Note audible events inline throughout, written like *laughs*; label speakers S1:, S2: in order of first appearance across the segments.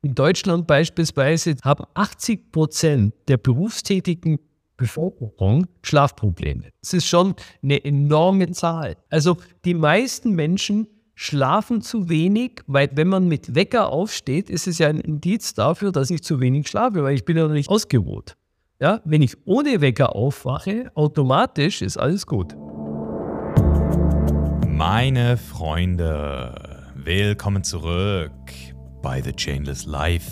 S1: In Deutschland beispielsweise haben 80 Prozent der berufstätigen Bevölkerung Schlafprobleme. Das ist schon eine enorme Zahl. Also die meisten Menschen schlafen zu wenig, weil wenn man mit Wecker aufsteht, ist es ja ein Indiz dafür, dass ich zu wenig schlafe, weil ich bin ja noch nicht ausgeruht. Ja, wenn ich ohne Wecker aufwache, automatisch ist alles gut.
S2: Meine Freunde, willkommen zurück bei The Chainless Life,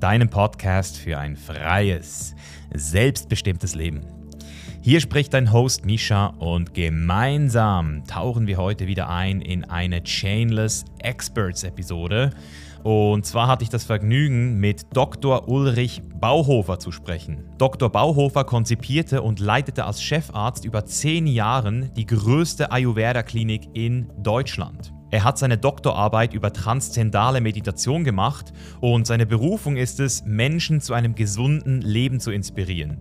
S2: deinem Podcast für ein freies, selbstbestimmtes Leben. Hier spricht dein Host Misha und gemeinsam tauchen wir heute wieder ein in eine Chainless Experts Episode. Und zwar hatte ich das Vergnügen, mit Dr. Ulrich Bauhofer zu sprechen. Dr. Bauhofer konzipierte und leitete als Chefarzt über zehn Jahren die größte Ayurveda-Klinik in Deutschland. Er hat seine Doktorarbeit über transzendale Meditation gemacht und seine Berufung ist es, Menschen zu einem gesunden Leben zu inspirieren.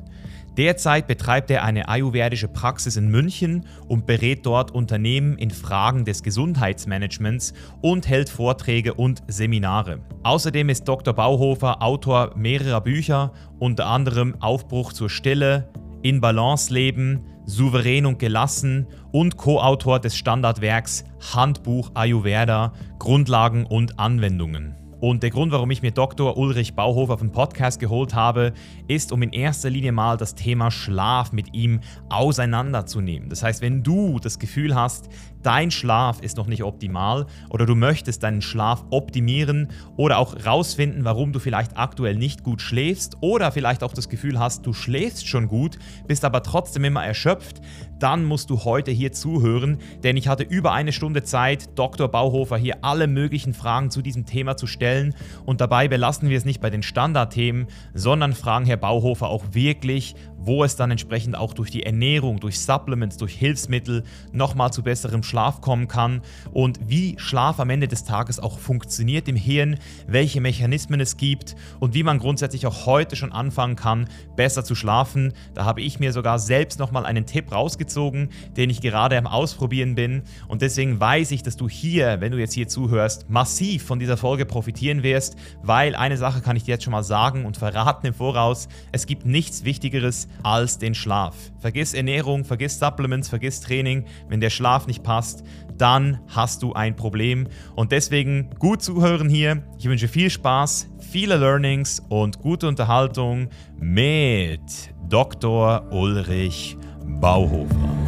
S2: Derzeit betreibt er eine ayurvedische Praxis in München und berät dort Unternehmen in Fragen des Gesundheitsmanagements und hält Vorträge und Seminare. Außerdem ist Dr. Bauhofer Autor mehrerer Bücher, unter anderem Aufbruch zur Stille, In Balance leben, souverän und gelassen und Co-Autor des Standardwerks Handbuch Ayurveda, Grundlagen und Anwendungen. Und der Grund, warum ich mir Dr. Ulrich Bauhofer auf den Podcast geholt habe, ist, um in erster Linie mal das Thema Schlaf mit ihm auseinanderzunehmen. Das heißt, wenn du das Gefühl hast, dein Schlaf ist noch nicht optimal oder du möchtest deinen Schlaf optimieren oder auch rausfinden, warum du vielleicht aktuell nicht gut schläfst oder vielleicht auch das Gefühl hast, du schläfst schon gut, bist aber trotzdem immer erschöpft, dann musst du heute hier zuhören, denn ich hatte über eine Stunde Zeit, Dr. Bauhofer hier alle möglichen Fragen zu diesem Thema zu stellen und dabei belassen wir es nicht bei den Standardthemen, sondern fragen Herr Bauhofer auch wirklich, wo es dann entsprechend auch durch die Ernährung, durch Supplements, durch Hilfsmittel nochmal zu besserem Schlaf kommen kann und wie Schlaf am Ende des Tages auch funktioniert im Hirn, welche Mechanismen es gibt und wie man grundsätzlich auch heute schon anfangen kann, besser zu schlafen. Da habe ich mir sogar selbst nochmal einen Tipp rausgezogen, den ich gerade am Ausprobieren bin und deswegen weiß ich, dass du hier, wenn du jetzt hier zuhörst, massiv von dieser Folge profitieren wirst, weil eine Sache kann ich dir jetzt schon mal sagen und verraten im Voraus, es gibt nichts Wichtigeres als den Schlaf. Vergiss Ernährung, vergiss Supplements, vergiss Training. Wenn der Schlaf nicht passt, dann hast du ein Problem. Und deswegen gut zuhören hier. Ich wünsche viel Spaß, viele Learnings und gute Unterhaltung mit Dr. Ulrich Bauhofer.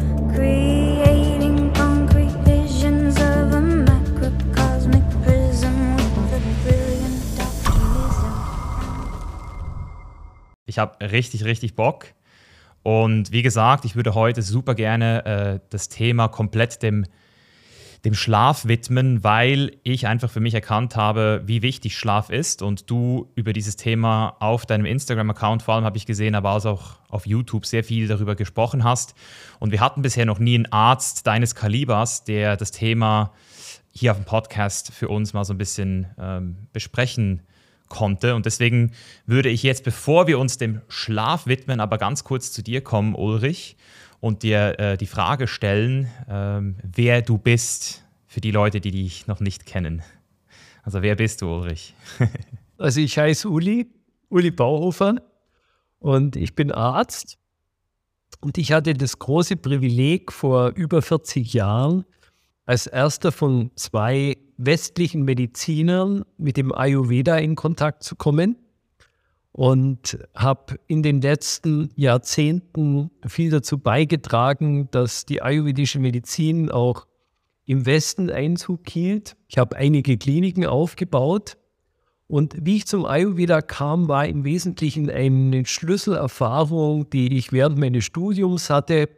S2: Ich habe richtig, richtig Bock. Und wie gesagt, ich würde heute super gerne äh, das Thema komplett dem, dem Schlaf widmen, weil ich einfach für mich erkannt habe, wie wichtig Schlaf ist. Und du über dieses Thema auf deinem Instagram-Account, vor allem habe ich gesehen, aber auch auf YouTube sehr viel darüber gesprochen hast. Und wir hatten bisher noch nie einen Arzt deines Kalibers, der das Thema hier auf dem Podcast für uns mal so ein bisschen ähm, besprechen konnte. Und deswegen würde ich jetzt, bevor wir uns dem Schlaf widmen, aber ganz kurz zu dir kommen, Ulrich, und dir äh, die Frage stellen, ähm, wer du bist für die Leute, die dich noch nicht kennen. Also wer bist du, Ulrich? *laughs*
S1: also ich heiße Uli, Uli Bauhofer und ich bin Arzt. Und ich hatte das große Privileg, vor über 40 Jahren als erster von zwei westlichen Medizinern mit dem Ayurveda in Kontakt zu kommen und habe in den letzten Jahrzehnten viel dazu beigetragen, dass die ayurvedische Medizin auch im Westen Einzug hielt. Ich habe einige Kliniken aufgebaut und wie ich zum Ayurveda kam, war im Wesentlichen eine Schlüsselerfahrung, die ich während meines Studiums hatte.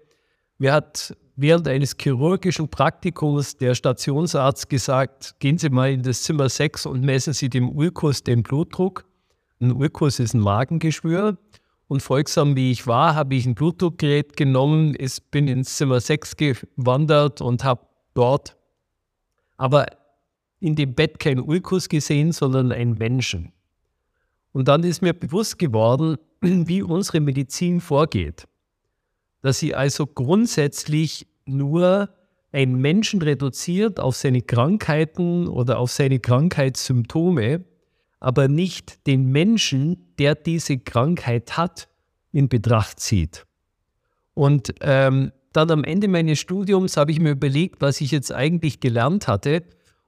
S1: Mir hat während eines chirurgischen Praktikums der Stationsarzt gesagt, gehen Sie mal in das Zimmer 6 und messen Sie dem Ulkus den Blutdruck. Ein Ulkus ist ein Magengeschwür. Und folgsam wie ich war, habe ich ein Blutdruckgerät genommen, ist, bin ins Zimmer 6 gewandert und habe dort aber in dem Bett keinen Ulkus gesehen, sondern einen Menschen. Und dann ist mir bewusst geworden, *clears throat* wie unsere Medizin vorgeht dass sie also grundsätzlich nur einen Menschen reduziert auf seine Krankheiten oder auf seine Krankheitssymptome, aber nicht den Menschen, der diese Krankheit hat, in Betracht zieht. Und ähm, dann am Ende meines Studiums habe ich mir überlegt, was ich jetzt eigentlich gelernt hatte.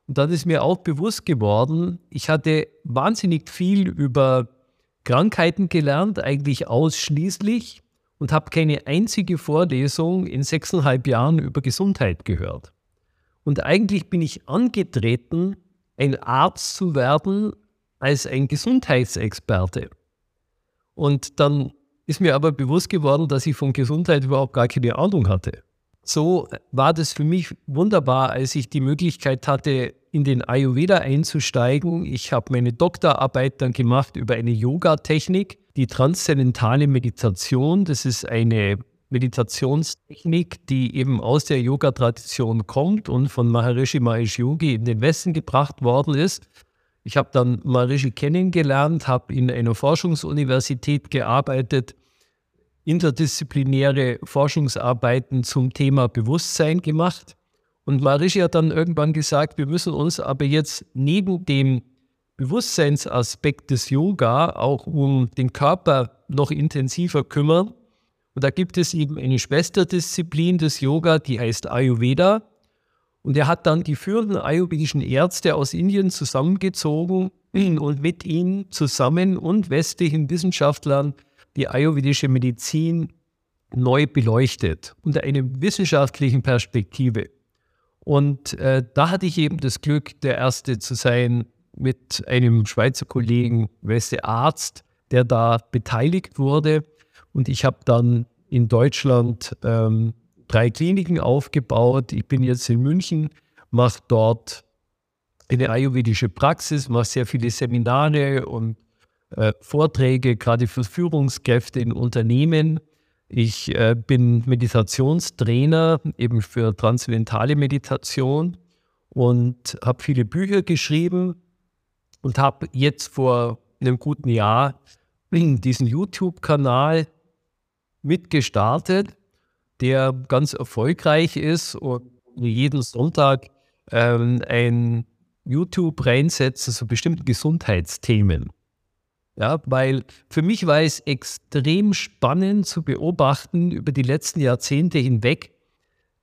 S1: Und dann ist mir auch bewusst geworden, ich hatte wahnsinnig viel über Krankheiten gelernt, eigentlich ausschließlich, und habe keine einzige Vorlesung in sechseinhalb Jahren über Gesundheit gehört. Und eigentlich bin ich angetreten, ein Arzt zu werden als ein Gesundheitsexperte. Und dann ist mir aber bewusst geworden, dass ich von Gesundheit überhaupt gar keine Ahnung hatte. So war das für mich wunderbar, als ich die Möglichkeit hatte, in den Ayurveda einzusteigen. Ich habe meine Doktorarbeit dann gemacht über eine Yoga-Technik, die transzendentale Meditation. Das ist eine Meditationstechnik, die eben aus der Yoga-Tradition kommt und von Maharishi Mahesh Yogi in den Westen gebracht worden ist. Ich habe dann Maharishi kennengelernt, habe in einer Forschungsuniversität gearbeitet, interdisziplinäre Forschungsarbeiten zum Thema Bewusstsein gemacht. Und Maharishi hat dann irgendwann gesagt, wir müssen uns aber jetzt neben dem Bewusstseinsaspekt des Yoga auch um den Körper noch intensiver kümmern. Und da gibt es eben eine Schwesterdisziplin des Yoga, die heißt Ayurveda. Und er hat dann die führenden ayurvedischen Ärzte aus Indien zusammengezogen *clears throat* und mit ihnen zusammen und westlichen Wissenschaftlern die ayurvedische Medizin neu beleuchtet unter einer wissenschaftlichen Perspektive. Und äh, da hatte ich eben das Glück, der Erste zu sein mit einem Schweizer Kollegen, Weste Arzt, der da beteiligt wurde. Und ich habe dann in Deutschland ähm, drei Kliniken aufgebaut. Ich bin jetzt in München, mache dort eine ayurvedische Praxis, mache sehr viele Seminare und äh, Vorträge, gerade für Führungskräfte in Unternehmen. Ich äh, bin Meditationstrainer eben für transzendentale Meditation und habe viele Bücher geschrieben und habe jetzt vor einem guten Jahr diesen YouTube-Kanal mitgestartet, der ganz erfolgreich ist und jeden Sonntag ähm, ein YouTube reinsetzt zu bestimmten Gesundheitsthemen. Ja, weil für mich war es extrem spannend zu beobachten über die letzten Jahrzehnte hinweg,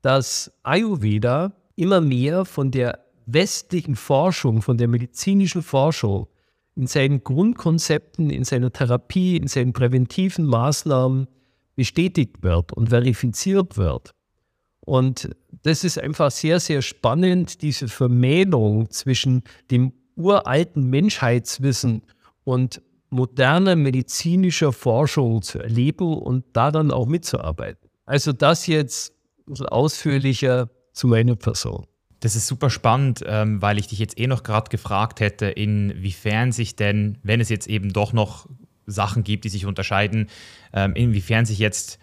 S1: dass Ayurveda immer mehr von der westlichen Forschung, von der medizinischen Forschung in seinen Grundkonzepten, in seiner Therapie, in seinen präventiven Maßnahmen bestätigt wird und verifiziert wird. Und das ist einfach sehr, sehr spannend, diese Vermählung zwischen dem uralten Menschheitswissen und moderner medizinischer Forschung zu erleben und daran auch mitzuarbeiten. Also das jetzt ein bisschen ausführlicher zu meiner Person.
S2: Das ist super spannend, ähm, weil ich dich jetzt eh noch gerade gefragt hätte, inwiefern sich denn, wenn es jetzt eben doch noch Sachen gibt, die sich unterscheiden, ähm, inwiefern sich jetzt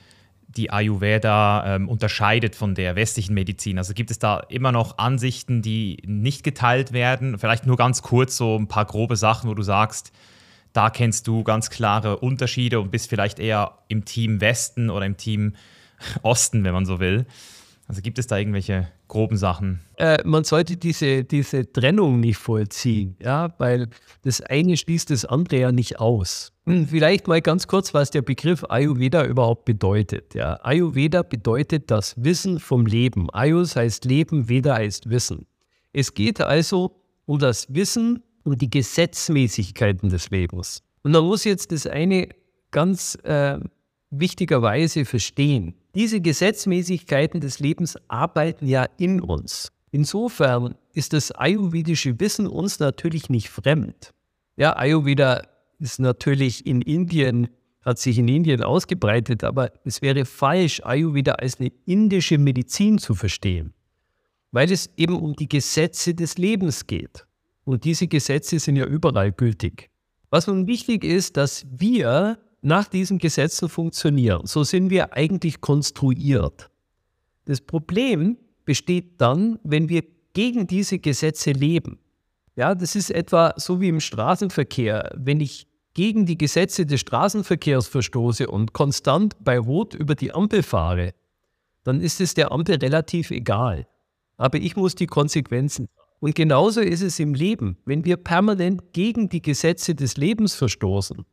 S2: die Ayurveda ähm, unterscheidet von der westlichen Medizin. Also gibt es da immer noch Ansichten, die nicht geteilt werden? Vielleicht nur ganz kurz so ein paar grobe Sachen, wo du sagst, da kennst du ganz klare Unterschiede und bist vielleicht eher im Team Westen oder im Team *laughs* Osten, wenn man so will. Also gibt es da irgendwelche groben Sachen?
S1: Äh, man sollte diese, diese Trennung nicht vollziehen, ja, weil das eine schließt das andere ja nicht aus. Hm, vielleicht mal ganz kurz, was der Begriff Ayurveda überhaupt bedeutet. Ja. Ayurveda bedeutet das Wissen vom Leben. Ayus heißt Leben, Veda heißt Wissen. Es geht also um das Wissen um die Gesetzmäßigkeiten des Lebens. Und man muss jetzt das eine ganz äh, wichtigerweise verstehen. Diese Gesetzmäßigkeiten des Lebens arbeiten ja in uns. Insofern ist das ayurvedische Wissen uns natürlich nicht fremd. Ja, Ayurveda ist natürlich in Indien, hat sich in Indien ausgebreitet, aber es wäre falsch, Ayurveda als eine indische Medizin zu verstehen, weil es eben um die Gesetze des Lebens geht. Und diese Gesetze sind ja überall gültig. Was nun wichtig ist, dass wir nach diesen Gesetzen funktionieren. So sind wir eigentlich konstruiert. Das Problem besteht dann, wenn wir gegen diese Gesetze leben. Ja, das ist etwa so wie im Straßenverkehr. Wenn ich gegen die Gesetze des Straßenverkehrs verstoße und konstant bei Rot über die Ampel fahre, dann ist es der Ampel relativ egal. Aber ich muss die Konsequenzen Und genauso ist es im Leben. Wenn wir permanent gegen die Gesetze des Lebens verstoßen,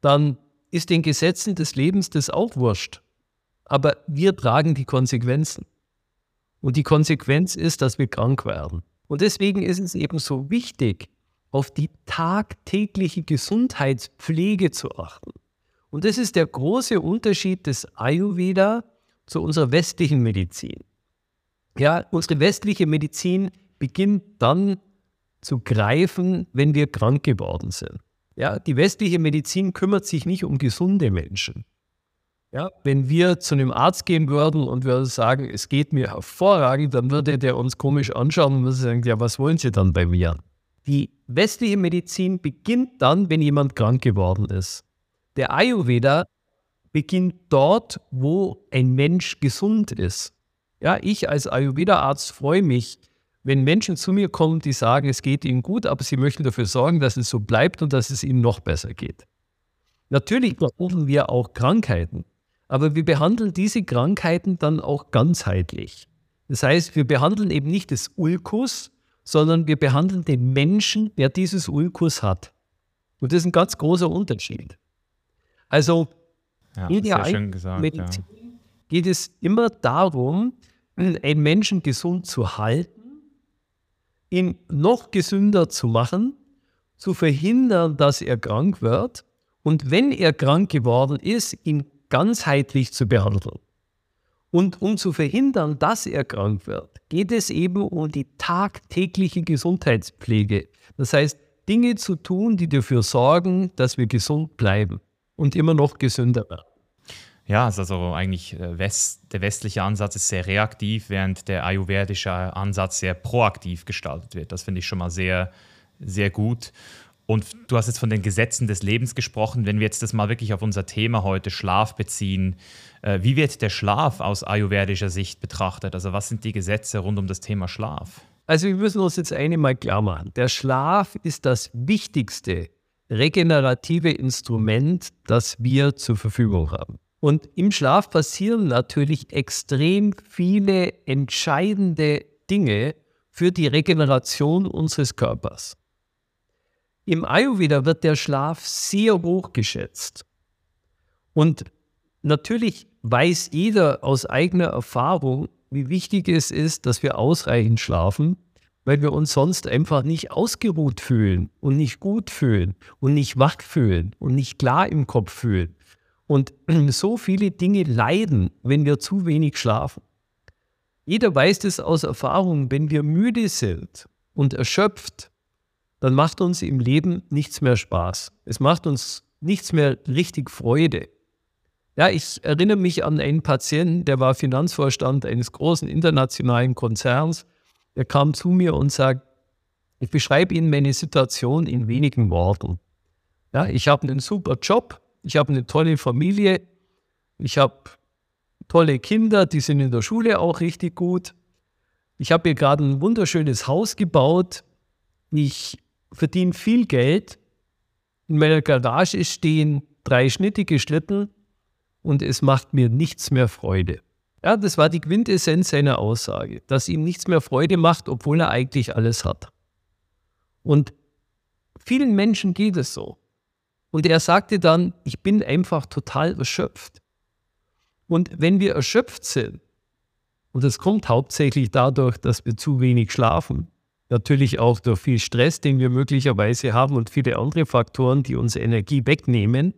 S1: dann ist den Gesetzen des Lebens das auch wurscht. Aber wir tragen die Konsequenzen. Und die Konsequenz ist, dass wir krank werden. Und deswegen ist es eben so wichtig, auf die tagtägliche Gesundheitspflege zu achten. Und das ist der große Unterschied des Ayurveda zu unserer westlichen Medizin. Ja, unsere westliche Medizin beginnt dann zu greifen, wenn wir krank geworden sind. Ja, die westliche Medizin kümmert sich nicht um gesunde Menschen. Ja, wenn wir zu einem Arzt gehen würden und würden sagen, es geht mir hervorragend, dann würde der uns komisch anschauen und würde sagen, ja, was wollen Sie dann bei mir? Die westliche Medizin beginnt dann, wenn jemand krank geworden ist. Der Ayurveda beginnt dort, wo ein Mensch gesund ist. Ja, ich als Ayurveda-Arzt freue mich, wenn Menschen zu mir kommen, die sagen, es geht ihnen gut, aber sie möchten dafür sorgen, dass es so bleibt und dass es ihnen noch besser geht. Natürlich behandeln wir auch Krankheiten, aber wir behandeln diese Krankheiten dann auch ganzheitlich. Das heißt, wir behandeln eben nicht das Ulkus, sondern wir behandeln den Menschen, der dieses Ulkus hat. Und das ist ein ganz großer Unterschied. Also
S2: ja, in der gesagt,
S1: Medizin ja. geht es immer darum, einen Menschen gesund zu halten, ihn noch gesünder zu machen, zu verhindern, dass er krank wird und wenn er krank geworden ist, ihn ganzheitlich zu behandeln. Und um zu verhindern, dass er krank wird, geht es eben um die tagtägliche Gesundheitspflege. Das heißt, Dinge zu tun, die dafür sorgen, dass wir gesund bleiben und immer noch gesünder werden.
S2: Ja, also eigentlich äh, West, der westliche Ansatz ist sehr reaktiv, während der ayurvedische Ansatz sehr proaktiv gestaltet wird. Das finde ich schon mal sehr, sehr gut. Und du hast jetzt von den Gesetzen des Lebens gesprochen. Wenn wir jetzt das mal wirklich auf unser Thema heute Schlaf beziehen, äh, wie wird der Schlaf aus ayurvedischer Sicht betrachtet? Also was sind die Gesetze rund um das Thema Schlaf?
S1: Also wir müssen uns jetzt eine mal klar machen. Der Schlaf ist das wichtigste regenerative Instrument, das wir zur Verfügung haben. Und im Schlaf passieren natürlich extrem viele entscheidende Dinge für die Regeneration unseres Körpers. Im Ayurveda wird der Schlaf sehr hoch geschätzt. Und natürlich weiß jeder aus eigener Erfahrung, wie wichtig es ist, dass wir ausreichend schlafen, weil wir uns sonst einfach nicht ausgeruht fühlen und nicht gut fühlen und nicht wach fühlen und nicht klar im Kopf fühlen. Und *clears throat* so viele Dinge leiden, wenn wir zu wenig schlafen. Jeder weiß das aus Erfahrung, wenn wir müde sind und erschöpft, dann macht uns im Leben nichts mehr Spaß. Es macht uns nichts mehr richtig Freude. Ja, ich erinnere mich an einen Patienten, der war Finanzvorstand eines großen internationalen Konzerns. Der kam zu mir und sagt, ich beschreibe Ihnen meine Situation in wenigen Worten. Ja, ich habe einen super Job, ich habe eine tolle Familie, ich habe tolle Kinder, die sind in der Schule auch richtig gut. Ich habe hier gerade ein wunderschönes Haus gebaut. Ich verdiene viel Geld. In meiner Garage stehen drei schnittige Schlitten und es macht mir nichts mehr Freude. Ja, das war die Quintessenz seiner Aussage, dass ihm nichts mehr Freude macht, obwohl er eigentlich alles hat. Und vielen Menschen geht es so. Und er sagte dann, ich bin einfach total erschöpft. Und wenn wir erschöpft sind, und das kommt hauptsächlich dadurch, dass wir zu wenig schlafen, natürlich auch durch viel Stress, den wir möglicherweise haben und viele andere Faktoren, die uns Energie wegnehmen.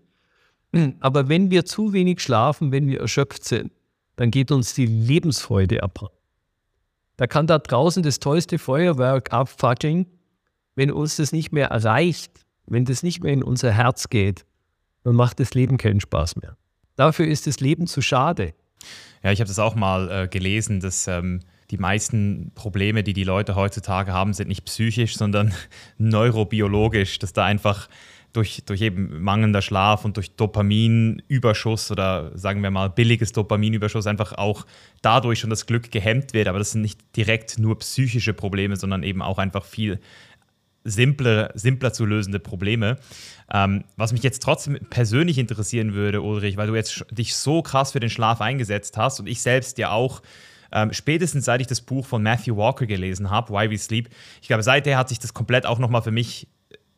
S1: Aber wenn wir zu wenig schlafen, wenn wir erschöpft sind, dann geht uns die Lebensfreude ab. Da kann da draußen das tollste Feuerwerk abfackeln, wenn uns das nicht mehr erreicht, wenn das nicht mehr in unser Herz geht, dann macht das Leben keinen Spaß mehr. Dafür ist das Leben zu schade.
S2: Ja, ich habe das auch mal äh, gelesen, dass ähm, die meisten Probleme, die die Leute heutzutage haben, sind nicht psychisch, sondern *laughs* neurobiologisch, dass da einfach durch, durch eben mangelnder Schlaf und durch Dopaminüberschuss oder sagen wir mal billiges Dopaminüberschuss einfach auch dadurch schon das Glück gehemmt wird. Aber das sind nicht direkt nur psychische Probleme, sondern eben auch einfach viel simpler, simpler zu lösende Probleme. Ähm, was mich jetzt trotzdem persönlich interessieren würde, Ulrich, weil du jetzt dich so krass für den Schlaf eingesetzt hast und ich selbst ja auch Ähm, spätestens seit ich das Buch von Matthew Walker gelesen habe, Why We Sleep, ich glaube, seither hat sich das komplett auch nochmal für mich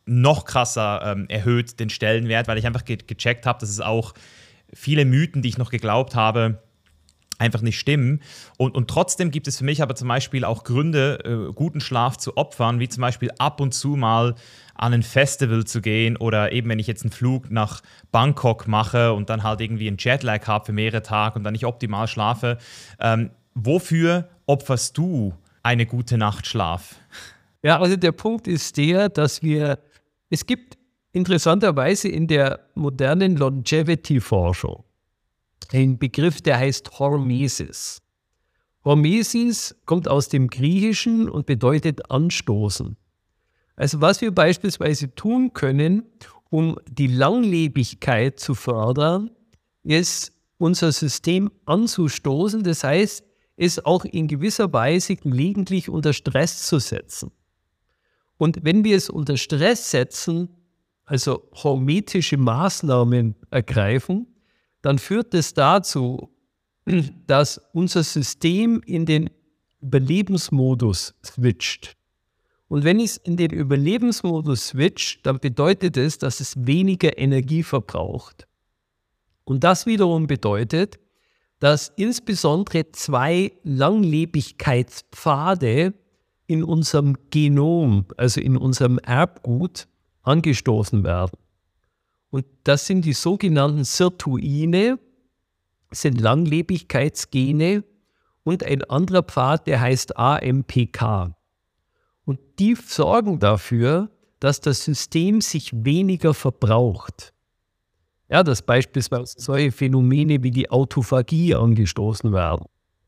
S2: noch krasser ähm, erhöht, den Stellenwert, weil ich einfach ge gecheckt habe, dass es auch viele Mythen, die ich noch geglaubt habe, einfach nicht stimmen. Und, und trotzdem gibt es für mich aber zum Beispiel auch Gründe, äh, guten Schlaf zu opfern, wie zum Beispiel ab und zu mal an ein Festival zu gehen oder eben, wenn ich jetzt einen Flug nach Bangkok mache und dann halt irgendwie einen Jetlag habe für mehrere Tage und dann nicht optimal schlafe. Ähm, wofür opferst du eine gute Nacht Schlaf?
S1: Ja, also der Punkt ist der, dass wir, es gibt interessanterweise in der modernen Longevity-Forschung ein Begriff, der heißt Hormesis. Hormesis kommt aus dem Griechischen und bedeutet anstoßen. Also was wir beispielsweise tun können, um die Langlebigkeit zu fördern, ist unser System anzustoßen, das heißt, es auch in gewisser Weise gelegentlich unter Stress zu setzen. Und wenn wir es unter Stress setzen, also hormetische Maßnahmen ergreifen, dann führt es dazu, dass unser System in den Überlebensmodus switcht. Und wenn es in den Überlebensmodus switcht, dann bedeutet es, dass es weniger Energie verbraucht. Und das wiederum bedeutet, dass insbesondere zwei Langlebigkeitspfade in unserem Genom, also in unserem Erbgut, angestoßen werden. Und das sind die sogenannten Sirtuine, sind Langlebigkeitsgene und ein anderer Pfad, der heißt AMPK. Und die sorgen dafür, dass das System sich weniger verbraucht. Ja, dass beispielsweise solche Phänomene wie die Autophagie angestoßen werden.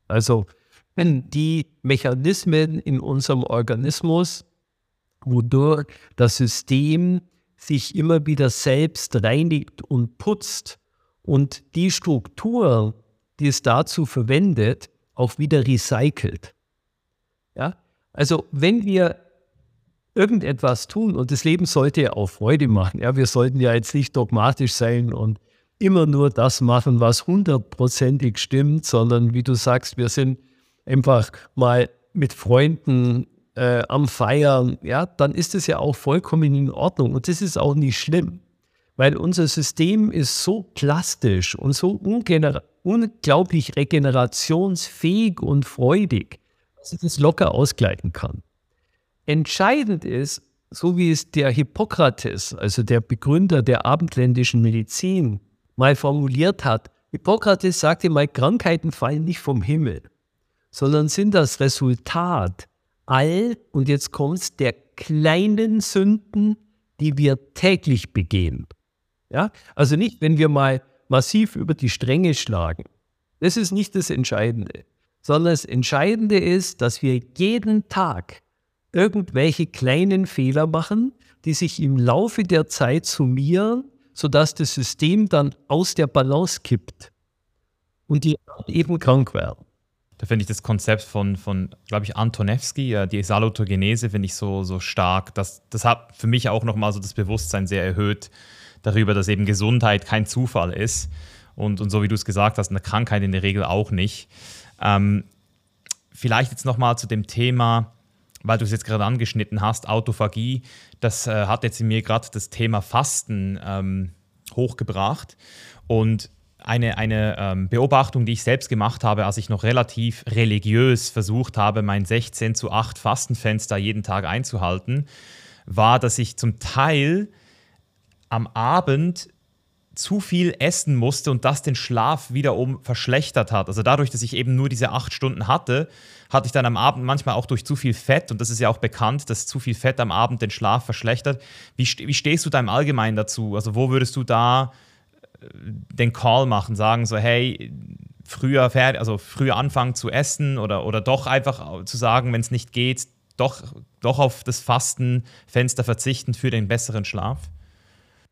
S1: Also wenn die Mechanismen in unserem Organismus, wodurch das System sich immer wieder selbst reinigt und putzt und die Struktur, die es dazu verwendet, auch wieder recycelt. Ja? Also wenn wir irgendetwas tun und das Leben sollte ja auch Freude machen, ja, wir sollten ja jetzt nicht dogmatisch sein und immer nur das machen, was hundertprozentig stimmt, sondern wie du sagst, wir sind einfach mal mit Freunden äh, am Feiern, ja, dann ist es ja auch vollkommen in Ordnung. Und das ist auch nicht schlimm, weil unser System ist so plastisch und so unglaublich regenerationsfähig und freudig, dass es locker ausgleichen kann. Entscheidend ist, so wie es der Hippokrates, also der Begründer der abendländischen Medizin, mal formuliert hat. Hippokrates sagte mal, Krankheiten fallen nicht vom Himmel sondern sind das Resultat all, und jetzt kommt es, der kleinen Sünden, die wir täglich begehen. Ja? Also nicht, wenn wir mal massiv über die Stränge schlagen. Das ist nicht das Entscheidende, sondern das Entscheidende ist, dass wir jeden Tag irgendwelche kleinen Fehler machen, die sich im Laufe der Zeit summieren, sodass das System dann aus der Balance kippt und die eben krank werden.
S2: Da finde ich das Konzept von, von glaube ich, Antonewski, die Salutogenese, finde ich so, so stark. Das, das hat für mich auch nochmal so das Bewusstsein sehr erhöht darüber, dass eben Gesundheit kein Zufall ist. Und, und so wie du es gesagt hast, eine Krankheit in der Regel auch nicht. Ähm, vielleicht jetzt nochmal zu dem Thema, weil du es jetzt gerade angeschnitten hast, Autophagie. Das äh, hat jetzt in mir gerade das Thema Fasten ähm, hochgebracht. Und eine, eine ähm, Beobachtung, die ich selbst gemacht habe, als ich noch relativ religiös versucht habe, mein 16 zu 8 Fastenfenster jeden Tag einzuhalten, war, dass ich zum Teil am Abend zu viel essen musste und das den Schlaf wiederum verschlechtert hat. Also dadurch, dass ich eben nur diese acht Stunden hatte, hatte ich dann am Abend manchmal auch durch zu viel Fett, und das ist ja auch bekannt, dass zu viel Fett am Abend den Schlaf verschlechtert. Wie, wie stehst du da im Allgemeinen dazu? Also wo würdest du da den Call machen, sagen so, hey, früher fertig, also früher anfangen zu essen oder, oder doch einfach zu sagen, wenn es nicht geht, doch, doch auf das Fastenfenster verzichten für den besseren Schlaf?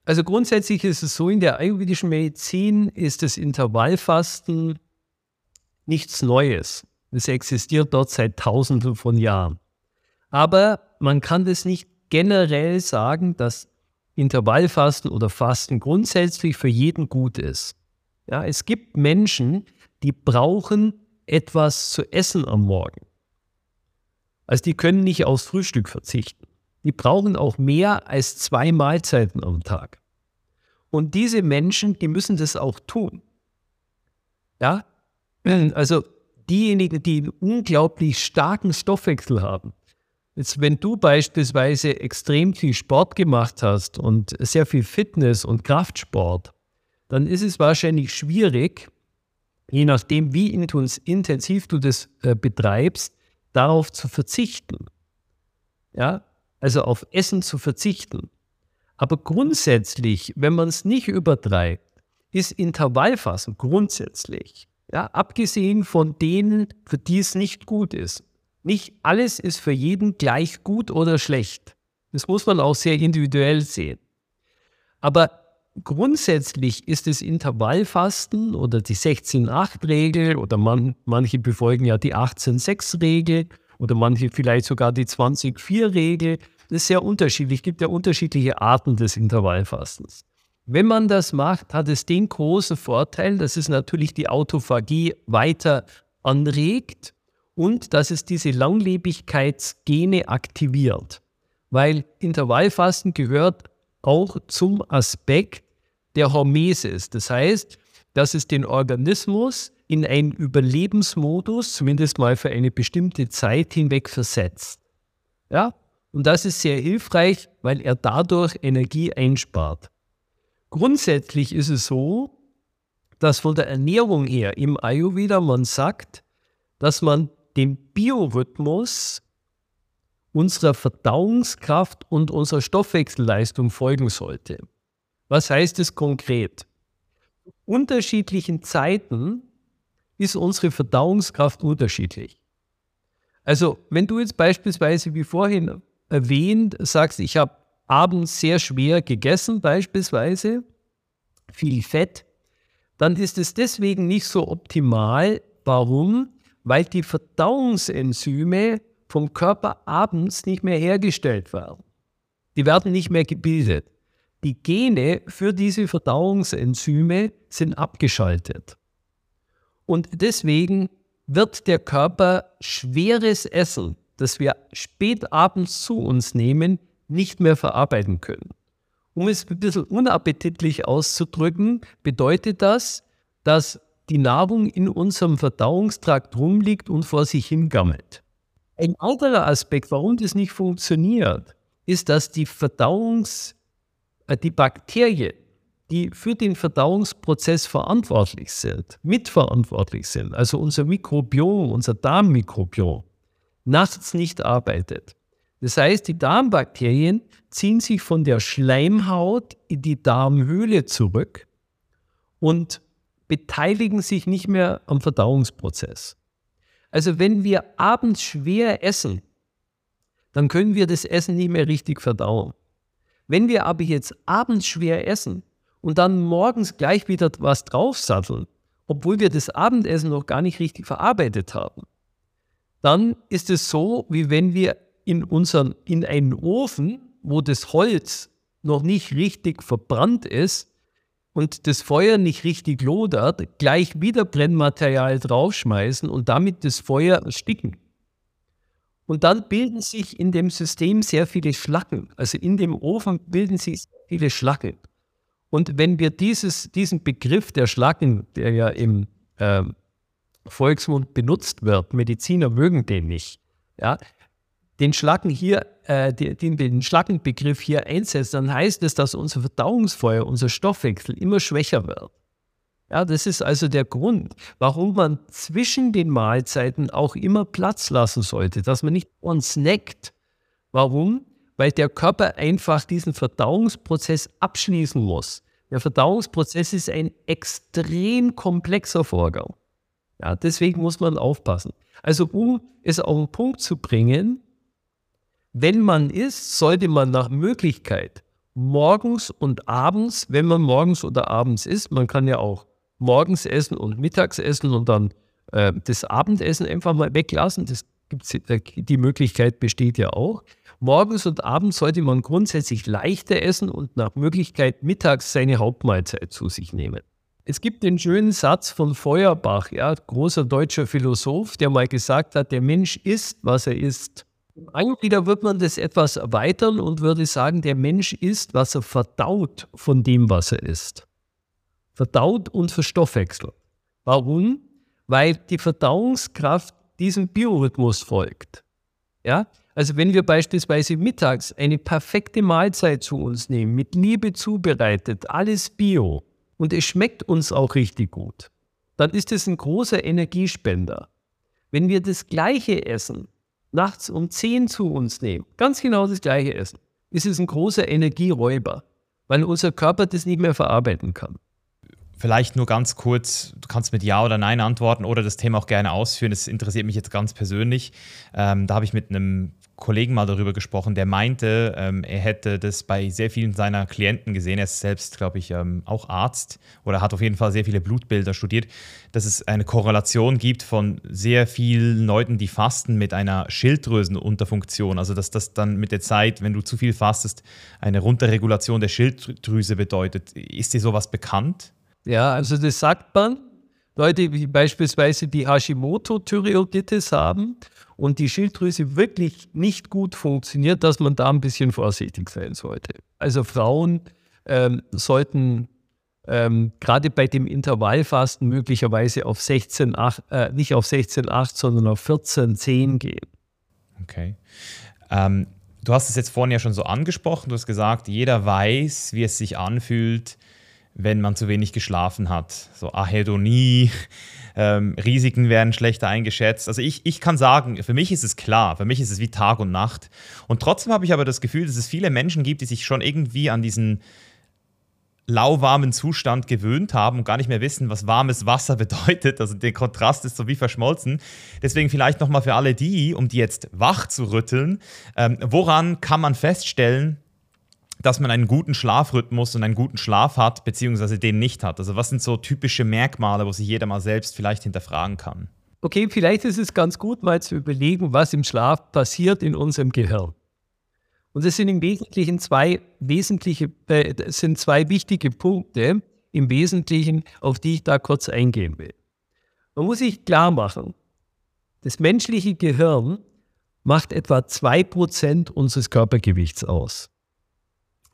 S1: Also grundsätzlich ist es so, in der ayurvedischen Medizin ist das Intervallfasten nichts Neues. Es existiert dort seit Tausenden von Jahren. Aber man kann das nicht generell sagen, dass Intervallfasten oder Fasten grundsätzlich für jeden gut ist. Ja, es gibt Menschen, die brauchen etwas zu essen am Morgen. Also die können nicht aufs Frühstück verzichten. Die brauchen auch mehr als zwei Mahlzeiten am Tag. Und diese Menschen, die müssen das auch tun. Ja, *clears throat* also diejenigen, die einen unglaublich starken Stoffwechsel haben. Jetzt, wenn du beispielsweise extrem viel Sport gemacht hast und sehr viel Fitness und Kraftsport, dann ist es wahrscheinlich schwierig, je nachdem, wie intensiv du das äh, betreibst, darauf zu verzichten. Ja, also auf Essen zu verzichten. Aber grundsätzlich, wenn man es nicht übertreibt, ist Intervallfasten grundsätzlich, ja, abgesehen von denen, für die es nicht gut ist. Nicht alles ist für jeden gleich gut oder schlecht. Das muss man auch sehr individuell sehen. Aber grundsätzlich ist das Intervallfasten oder die 16-8-Regel oder man, manche befolgen ja die 18-6-Regel oder manche vielleicht sogar die 20-4-Regel. Das ist sehr unterschiedlich. Es gibt ja unterschiedliche Arten des Intervallfastens. Wenn man das macht, hat es den großen Vorteil, dass es natürlich die Autophagie weiter anregt und dass es diese Langlebigkeitsgene aktiviert. Weil Intervallfasten gehört auch zum Aspekt der Hormesis. Das heißt, dass es den Organismus in einen Überlebensmodus, zumindest mal für eine bestimmte Zeit hinweg versetzt. Ja? Und das ist sehr hilfreich, weil er dadurch Energie einspart. Grundsätzlich ist es so, dass von der Ernährung her im Ayurveda man sagt, dass man dem Biorhythmus unserer Verdauungskraft und unserer Stoffwechselleistung folgen sollte. Was heißt es konkret? Unterschiedlichen Zeiten ist unsere Verdauungskraft unterschiedlich. Also wenn du jetzt beispielsweise wie vorhin erwähnt sagst, ich habe abends sehr schwer gegessen beispielsweise, viel Fett, dann ist es deswegen nicht so optimal. Warum? Weil die Verdauungsenzyme vom Körper abends nicht mehr hergestellt werden. Die werden nicht mehr gebildet. Die Gene für diese Verdauungsenzyme sind abgeschaltet. Und deswegen wird der Körper schweres Essen, das wir spät abends zu uns nehmen, nicht mehr verarbeiten können. Um es ein bisschen unappetitlich auszudrücken, bedeutet das, dass die Nahrung in unserem Verdauungstrakt rumliegt und vor sich hingammelt. Ein anderer Aspekt, warum das nicht funktioniert, ist, dass die Verdauungs-, äh, die Bakterien, die für den Verdauungsprozess verantwortlich sind, mitverantwortlich sind, also unser Mikrobiom, unser Darmmikrobiom, nachts nicht arbeitet. Das heißt, die Darmbakterien ziehen sich von der Schleimhaut in die Darmhöhle zurück und beteiligen sich nicht mehr am Verdauungsprozess. Also wenn wir abends schwer essen, dann können wir das Essen nicht mehr richtig verdauen. Wenn wir aber jetzt abends schwer essen und dann morgens gleich wieder was draufsatteln, obwohl wir das Abendessen noch gar nicht richtig verarbeitet haben, dann ist es so, wie wenn wir in, unseren, in einen Ofen, wo das Holz noch nicht richtig verbrannt ist, und das Feuer nicht richtig lodert, gleich wieder Brennmaterial draufschmeißen und damit das Feuer ersticken. Und dann bilden sich in dem System sehr viele Schlacken. Also in dem Ofen bilden sich viele Schlacken. Und wenn wir dieses, diesen Begriff der Schlacken, der ja im äh, Volksmund benutzt wird, Mediziner mögen den nicht, ja, den Schlacken hier, äh, den, den Schlackenbegriff hier einsetzt, dann heißt es, dass unser Verdauungsfeuer, unser Stoffwechsel immer schwächer wird. Ja, das ist also der Grund, warum man zwischen den Mahlzeiten auch immer Platz lassen sollte, dass man nicht uns snackt. Warum? Weil der Körper einfach diesen Verdauungsprozess abschließen muss. Der Verdauungsprozess ist ein extrem komplexer Vorgang. Ja, deswegen muss man aufpassen. Also um es auf den Punkt zu bringen, wenn man isst, sollte man nach Möglichkeit morgens und abends, wenn man morgens oder abends isst, man kann ja auch morgens essen und mittags essen und dann äh, das Abendessen einfach mal weglassen. Das gibt's, äh, die Möglichkeit besteht ja auch. Morgens und abends sollte man grundsätzlich leichter essen und nach Möglichkeit mittags seine Hauptmahlzeit zu sich nehmen. Es gibt den schönen Satz von Feuerbach, ja, großer deutscher Philosoph, der mal gesagt hat, der Mensch ist, was er ist. Wieder wird man das etwas erweitern und würde sagen, der Mensch ist, was er verdaut von dem, was er ist. Verdaut und verstoffwechselt. Warum? Weil die Verdauungskraft diesem Biorhythmus folgt. Ja? Also wenn wir beispielsweise mittags eine perfekte Mahlzeit zu uns nehmen, mit Liebe zubereitet, alles Bio, und es schmeckt uns auch richtig gut, dann ist es ein großer Energiespender. Wenn wir das gleiche Essen nachts um 10 zu uns nehmen, ganz genau das gleiche Essen, ist es ein großer Energieräuber, weil unser Körper das nicht mehr verarbeiten kann.
S2: Vielleicht nur ganz kurz, du kannst mit Ja oder Nein antworten oder das Thema auch gerne ausführen. Das interessiert mich jetzt ganz persönlich. Ähm, da habe ich mit einem Kollegen mal darüber gesprochen, der meinte, ähm, er hätte das bei sehr vielen seiner Klienten gesehen. Er ist selbst, glaube ich, ähm, auch Arzt oder hat auf jeden Fall sehr viele Blutbilder studiert, dass es eine Korrelation gibt von sehr vielen Leuten, die fasten mit einer Schilddrüsenunterfunktion. Also, dass das dann mit der Zeit, wenn du zu viel fastest, eine Runterregulation der Schilddrüse bedeutet. Ist dir sowas bekannt?
S1: Ja, also das sagt man. Leute, die beispielsweise die Hashimoto-Thyreoiditis haben und die Schilddrüse wirklich nicht gut funktioniert, dass man da ein bisschen vorsichtig sein sollte. Also Frauen ähm, sollten ähm, gerade bei dem Intervallfasten möglicherweise auf 16, 8, äh, nicht auf 16, 8, sondern auf 14, 10 gehen.
S2: Okay. Ähm, du hast es jetzt vorhin ja schon so angesprochen. Du hast gesagt, jeder weiß, wie es sich anfühlt, wenn man zu wenig geschlafen hat. So Ahedonie, *laughs* ähm, Risiken werden schlechter eingeschätzt. Also ich, ich kann sagen, für mich ist es klar, für mich ist es wie Tag und Nacht. Und trotzdem habe ich aber das Gefühl, dass es viele Menschen gibt, die sich schon irgendwie an diesen lauwarmen Zustand gewöhnt haben und gar nicht mehr wissen, was warmes Wasser *laughs* bedeutet. Also der Kontrast ist so wie verschmolzen. Deswegen vielleicht nochmal für alle die, um die jetzt wach zu rütteln, ähm, woran kann man feststellen, dass man einen guten Schlafrhythmus und einen guten Schlaf hat, beziehungsweise den nicht hat? Also was sind so typische Merkmale, wo sich jeder mal selbst vielleicht hinterfragen kann?
S1: Okay, vielleicht ist es ganz gut, mal zu überlegen, was im Schlaf passiert in unserem Gehirn. Und es sind im Wesentlichen zwei wesentliche, äh, sind zwei wichtige Punkte im Wesentlichen, auf die ich da kurz eingehen will. Man muss sich klar machen, das menschliche Gehirn macht etwa 2% unseres Körpergewichts aus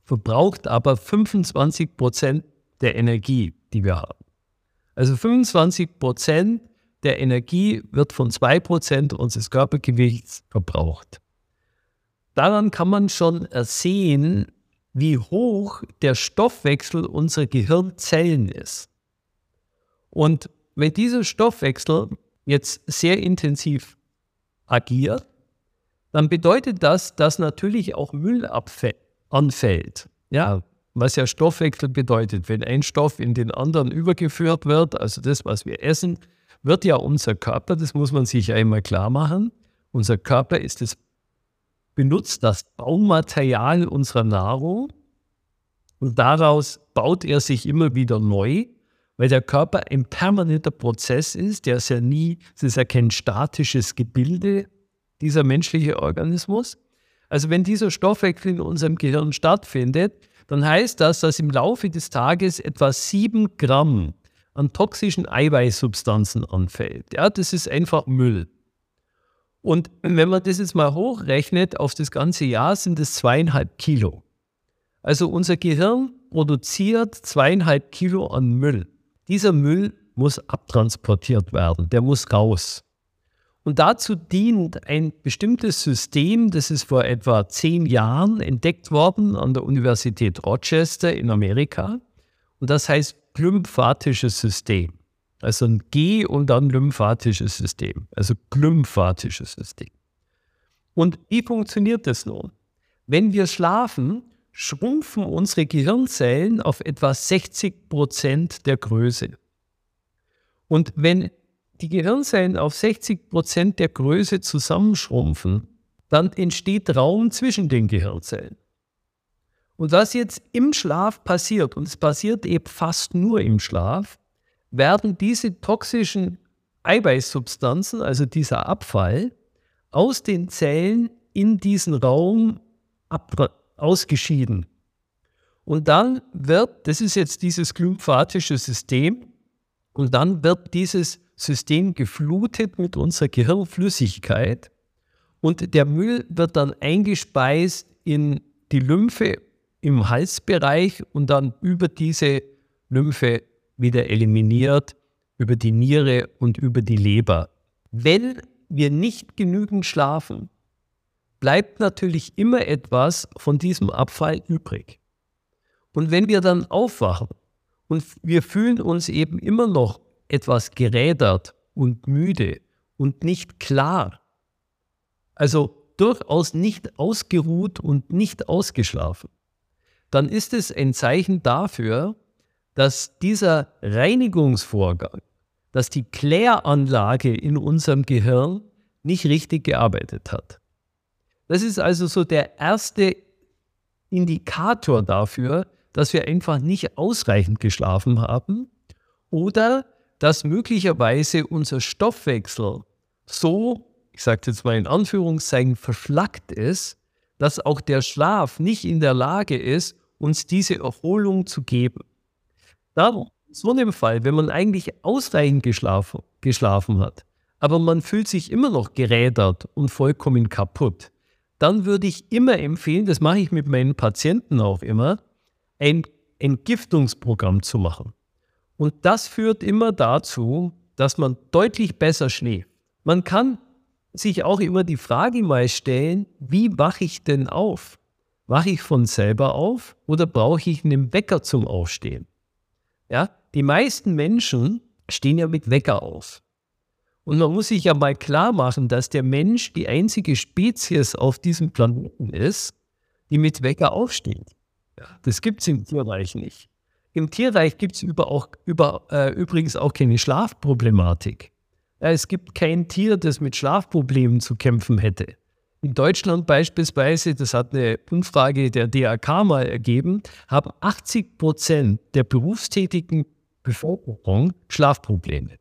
S1: verbraucht aber 25 Prozent der Energie, die wir haben. Also 25 Prozent der Energie wird von 2 Prozent unseres Körpergewichts verbraucht. Daran kann man schon ersehen, wie hoch der Stoffwechsel unserer Gehirnzellen ist. Und wenn dieser Stoffwechsel jetzt sehr intensiv agiert, dann bedeutet das, dass natürlich auch Müll abfällt anfällt. Ja, was ja Stoffwechsel bedeutet. Wenn ein Stoff in den anderen übergeführt wird, also das, was wir essen, wird ja unser Körper, das muss man sich einmal klar machen, unser Körper ist es, benutzt das Baumaterial unserer Nahrung und daraus baut er sich immer wieder neu, weil der Körper ein permanenter Prozess ist, der ist ja nie, es ist ja kein statisches Gebilde, dieser menschliche Organismus. Also wenn dieser Stoffwechsel in unserem Gehirn stattfindet, dann heißt das, dass im Laufe des Tages etwa sieben Gramm an toxischen Eiweißsubstanzen anfällt. Ja, das ist einfach Müll. Und wenn man das jetzt mal hochrechnet auf das ganze Jahr, sind es zweieinhalb Kilo. Also unser Gehirn produziert zweieinhalb Kilo an Müll. Dieser Müll muss abtransportiert werden, der muss raus. Und dazu dient ein bestimmtes System, das ist vor etwa zehn Jahren entdeckt worden an der Universität Rochester in Amerika. Und das heißt glymphatisches System. Also ein G und dann lymphatisches System. Also glymphatisches System. Und wie funktioniert das nun? Wenn wir schlafen, schrumpfen unsere Gehirnzellen auf etwa 60 Prozent der Größe. Und wenn die Gehirnzellen auf 60 Prozent der Größe zusammenschrumpfen, dann entsteht Raum zwischen den Gehirnzellen. Und was jetzt im Schlaf passiert, und es passiert eben fast nur im Schlaf, werden diese toxischen Eiweißsubstanzen, also dieser Abfall, aus den Zellen in diesen Raum ausgeschieden. Und dann wird, das ist jetzt dieses glymphatische System, und dann wird dieses System geflutet mit unserer Gehirnflüssigkeit und der Müll wird dann eingespeist in die Lymphe im Halsbereich und dann über diese Lymphe wieder eliminiert, über die Niere und über die Leber. Wenn wir nicht genügend schlafen, bleibt natürlich immer etwas von diesem Abfall übrig. Und wenn wir dann aufwachen und wir fühlen uns eben immer noch etwas gerädert und müde und nicht klar, also durchaus nicht ausgeruht und nicht ausgeschlafen, dann ist es ein Zeichen dafür, dass dieser Reinigungsvorgang, dass die Kläranlage in unserem Gehirn nicht richtig gearbeitet hat. Das ist also so der erste Indikator dafür, dass wir einfach nicht ausreichend geschlafen haben oder dass möglicherweise unser Stoffwechsel so, ich sage jetzt mal in Anführungszeichen, verschlackt ist, dass auch der Schlaf nicht in der Lage ist, uns diese Erholung zu geben. Darum, so einem Fall, wenn man eigentlich ausreichend geschlafen, geschlafen hat, aber man fühlt sich immer noch gerädert und vollkommen kaputt, dann würde ich immer empfehlen, das mache ich mit meinen Patienten auch immer, ein Entgiftungsprogramm zu machen. Und das führt immer dazu, dass man deutlich besser schläft. Man kann sich auch immer die Frage mal stellen, wie wache ich denn auf? Wache ich von selber auf oder brauche ich einen Wecker zum Aufstehen? Ja, die meisten Menschen stehen ja mit Wecker auf. Und man muss sich ja mal klar machen, dass der Mensch die einzige Spezies auf diesem Planeten ist, die mit Wecker aufsteht. Ja, das gibt es im Tierreich nicht. Im Tierreich gibt es über über, äh, übrigens auch keine Schlafproblematik. Es gibt kein Tier, das mit Schlafproblemen zu kämpfen hätte. In Deutschland beispielsweise, das hat eine Umfrage der DAK mal ergeben, haben 80 Prozent der berufstätigen Bevölkerung Schlafprobleme.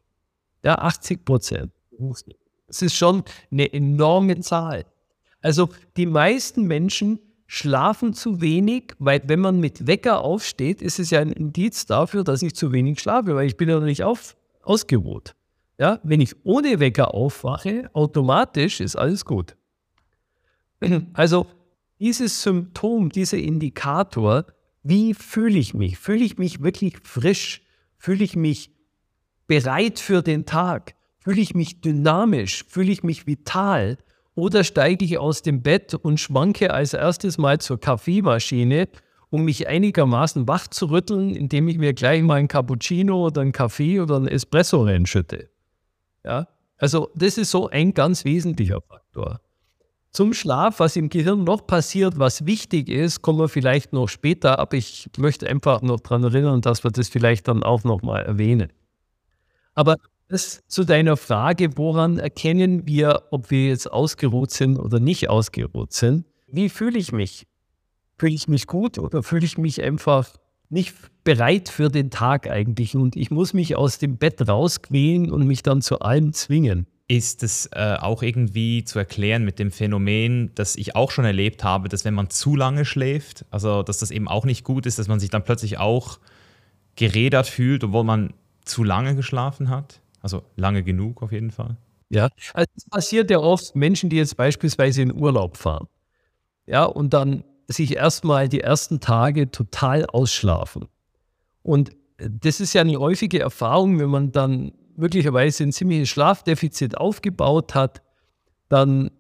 S1: Ja, 80 Prozent. Das ist schon eine enorme Zahl. Also die meisten Menschen schlafen zu wenig, weil wenn man mit Wecker aufsteht, ist es ja ein Indiz dafür, dass ich zu wenig schlafe, weil ich bin ja noch nicht auf, ausgeruht. Ja, wenn ich ohne Wecker aufwache, automatisch ist alles gut. *clears throat* Also dieses Symptom, dieser Indikator, wie fühle ich mich? Fühle ich mich wirklich frisch? Fühle ich mich bereit für den Tag? Fühle ich mich dynamisch? Fühle ich mich vital? Oder steige ich aus dem Bett und schwanke als erstes mal zur Kaffeemaschine, um mich einigermaßen wach zu rütteln, indem ich mir gleich mal ein Cappuccino oder einen Kaffee oder einen Espresso reinschütte? Ja, also das ist so ein ganz wesentlicher Faktor. Zum Schlaf, was im Gehirn noch passiert, was wichtig ist, kommen wir vielleicht noch später, aber ich möchte einfach noch daran erinnern, dass wir das vielleicht dann auch noch mal erwähnen. Aber das zu deiner Frage, woran erkennen wir, ob wir jetzt ausgeruht sind oder nicht ausgeruht sind? Wie fühle ich mich? Fühle ich mich gut oder fühle ich mich einfach nicht bereit für den Tag eigentlich und ich muss mich aus dem Bett rausquälen und mich dann zu allem zwingen?
S2: Ist es äh, auch irgendwie zu erklären mit dem Phänomen, das ich auch schon erlebt habe, dass wenn man zu lange schläft, also dass das eben auch nicht gut ist, dass man sich dann plötzlich auch gerädert fühlt, obwohl man zu lange geschlafen hat? Also lange genug auf jeden Fall.
S1: Ja, also es passiert ja oft Menschen, die jetzt beispielsweise in Urlaub fahren. Ja, und dann sich erstmal die ersten Tage total ausschlafen. Und das ist ja eine häufige Erfahrung, wenn man dann möglicherweise ein ziemliches Schlafdefizit aufgebaut hat, dann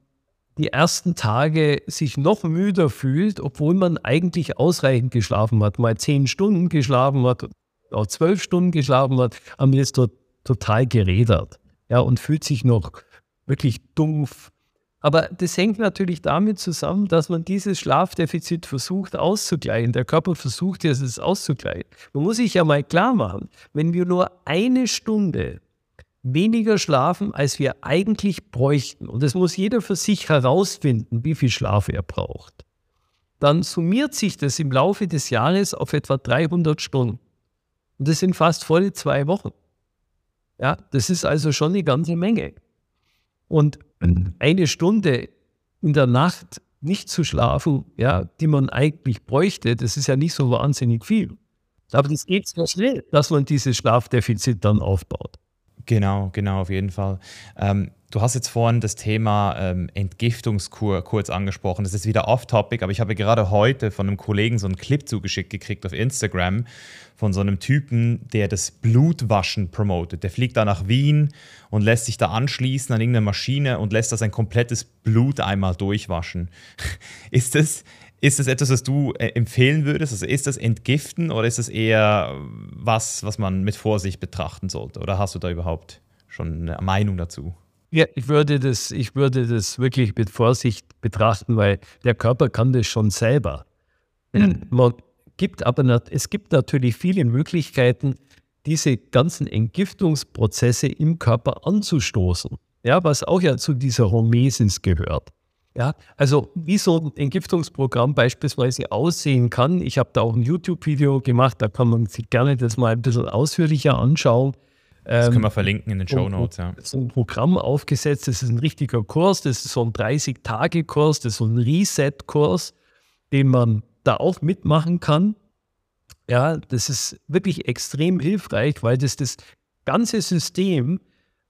S1: die ersten Tage sich noch müder fühlt, obwohl man eigentlich ausreichend geschlafen hat, mal zehn Stunden geschlafen hat, auch zwölf Stunden geschlafen hat, aber ist dort total gerädert ja, und fühlt sich noch wirklich dumpf. Aber das hängt natürlich damit zusammen, dass man dieses Schlafdefizit versucht auszugleichen. Der Körper versucht es auszugleichen. Man muss sich ja mal klar machen, wenn wir nur eine Stunde weniger schlafen, als wir eigentlich bräuchten, und das muss jeder für sich herausfinden, wie viel Schlaf er braucht, dann summiert sich das im Laufe des Jahres auf etwa 300 Stunden. Und das sind fast volle zwei Wochen. Ja, das ist also schon eine ganze Menge. Und eine Stunde in der Nacht nicht zu schlafen, ja, die man eigentlich bräuchte, das ist ja nicht so wahnsinnig viel. Aber das geht so schnell, dass man dieses Schlafdefizit dann aufbaut.
S2: Genau, genau, auf jeden Fall. Ähm, du hast jetzt vorhin das Thema ähm, Entgiftungskur kurz angesprochen. Das ist wieder off-topic, aber ich habe gerade heute von einem Kollegen so einen Clip zugeschickt gekriegt auf Instagram von so einem Typen, der das Blutwaschen promotet. Der fliegt da nach Wien und lässt sich da anschließen an irgendeine Maschine und lässt da sein komplettes Blut einmal durchwaschen. *laughs* ist das ist das etwas, was du äh, empfehlen würdest? Also ist das Entgiften oder ist das eher was, was man mit Vorsicht betrachten sollte? Oder hast du da überhaupt schon eine Meinung dazu?
S1: Ja, ich würde das, ich würde das wirklich mit Vorsicht betrachten, weil der Körper kann das schon selber. Mhm. Man gibt aber, es gibt natürlich viele Möglichkeiten, diese ganzen Entgiftungsprozesse im Körper anzustoßen. Ja, was auch ja zu dieser Hormesis gehört. Ja, also wie so ein Entgiftungsprogramm beispielsweise aussehen kann. Ich habe da auch ein YouTube-Video gemacht, da kann man sich gerne das mal ein bisschen ausführlicher anschauen.
S2: Das können wir ähm, verlinken in den Show Notes. Ja.
S1: Ist ein Programm aufgesetzt, das ist ein richtiger Kurs, das ist so ein 30-Tage-Kurs, das ist so ein Reset-Kurs, den man da auch mitmachen kann. Ja, das ist wirklich extrem hilfreich, weil das das ganze System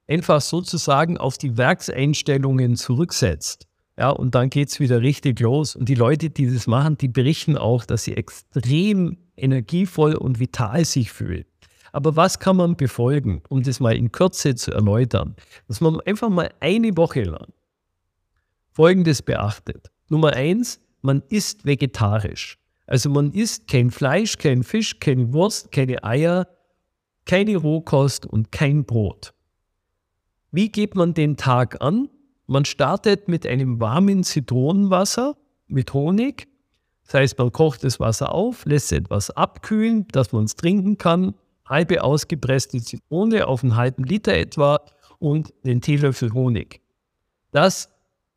S1: einfach sozusagen auf die Werkseinstellungen zurücksetzt. Ja, und dann geht es wieder richtig los. Und die Leute, die das machen, die berichten auch, dass sie extrem energievoll und vital sich fühlen. Aber was kann man befolgen, um das mal in Kürze zu erläutern? Dass man einfach mal eine Woche lang Folgendes beachtet. Nummer eins, man isst vegetarisch. Also man isst kein Fleisch, kein Fisch, keine Wurst, keine Eier, keine Rohkost und kein Brot. Wie geht man den Tag an? Man startet mit einem warmen Zitronenwasser mit Honig. Das heißt, man kocht das Wasser auf, lässt etwas abkühlen, dass man es trinken kann. Halbe ausgepresste Zitrone auf einen halben Liter etwa und den Teelöffel Honig. Das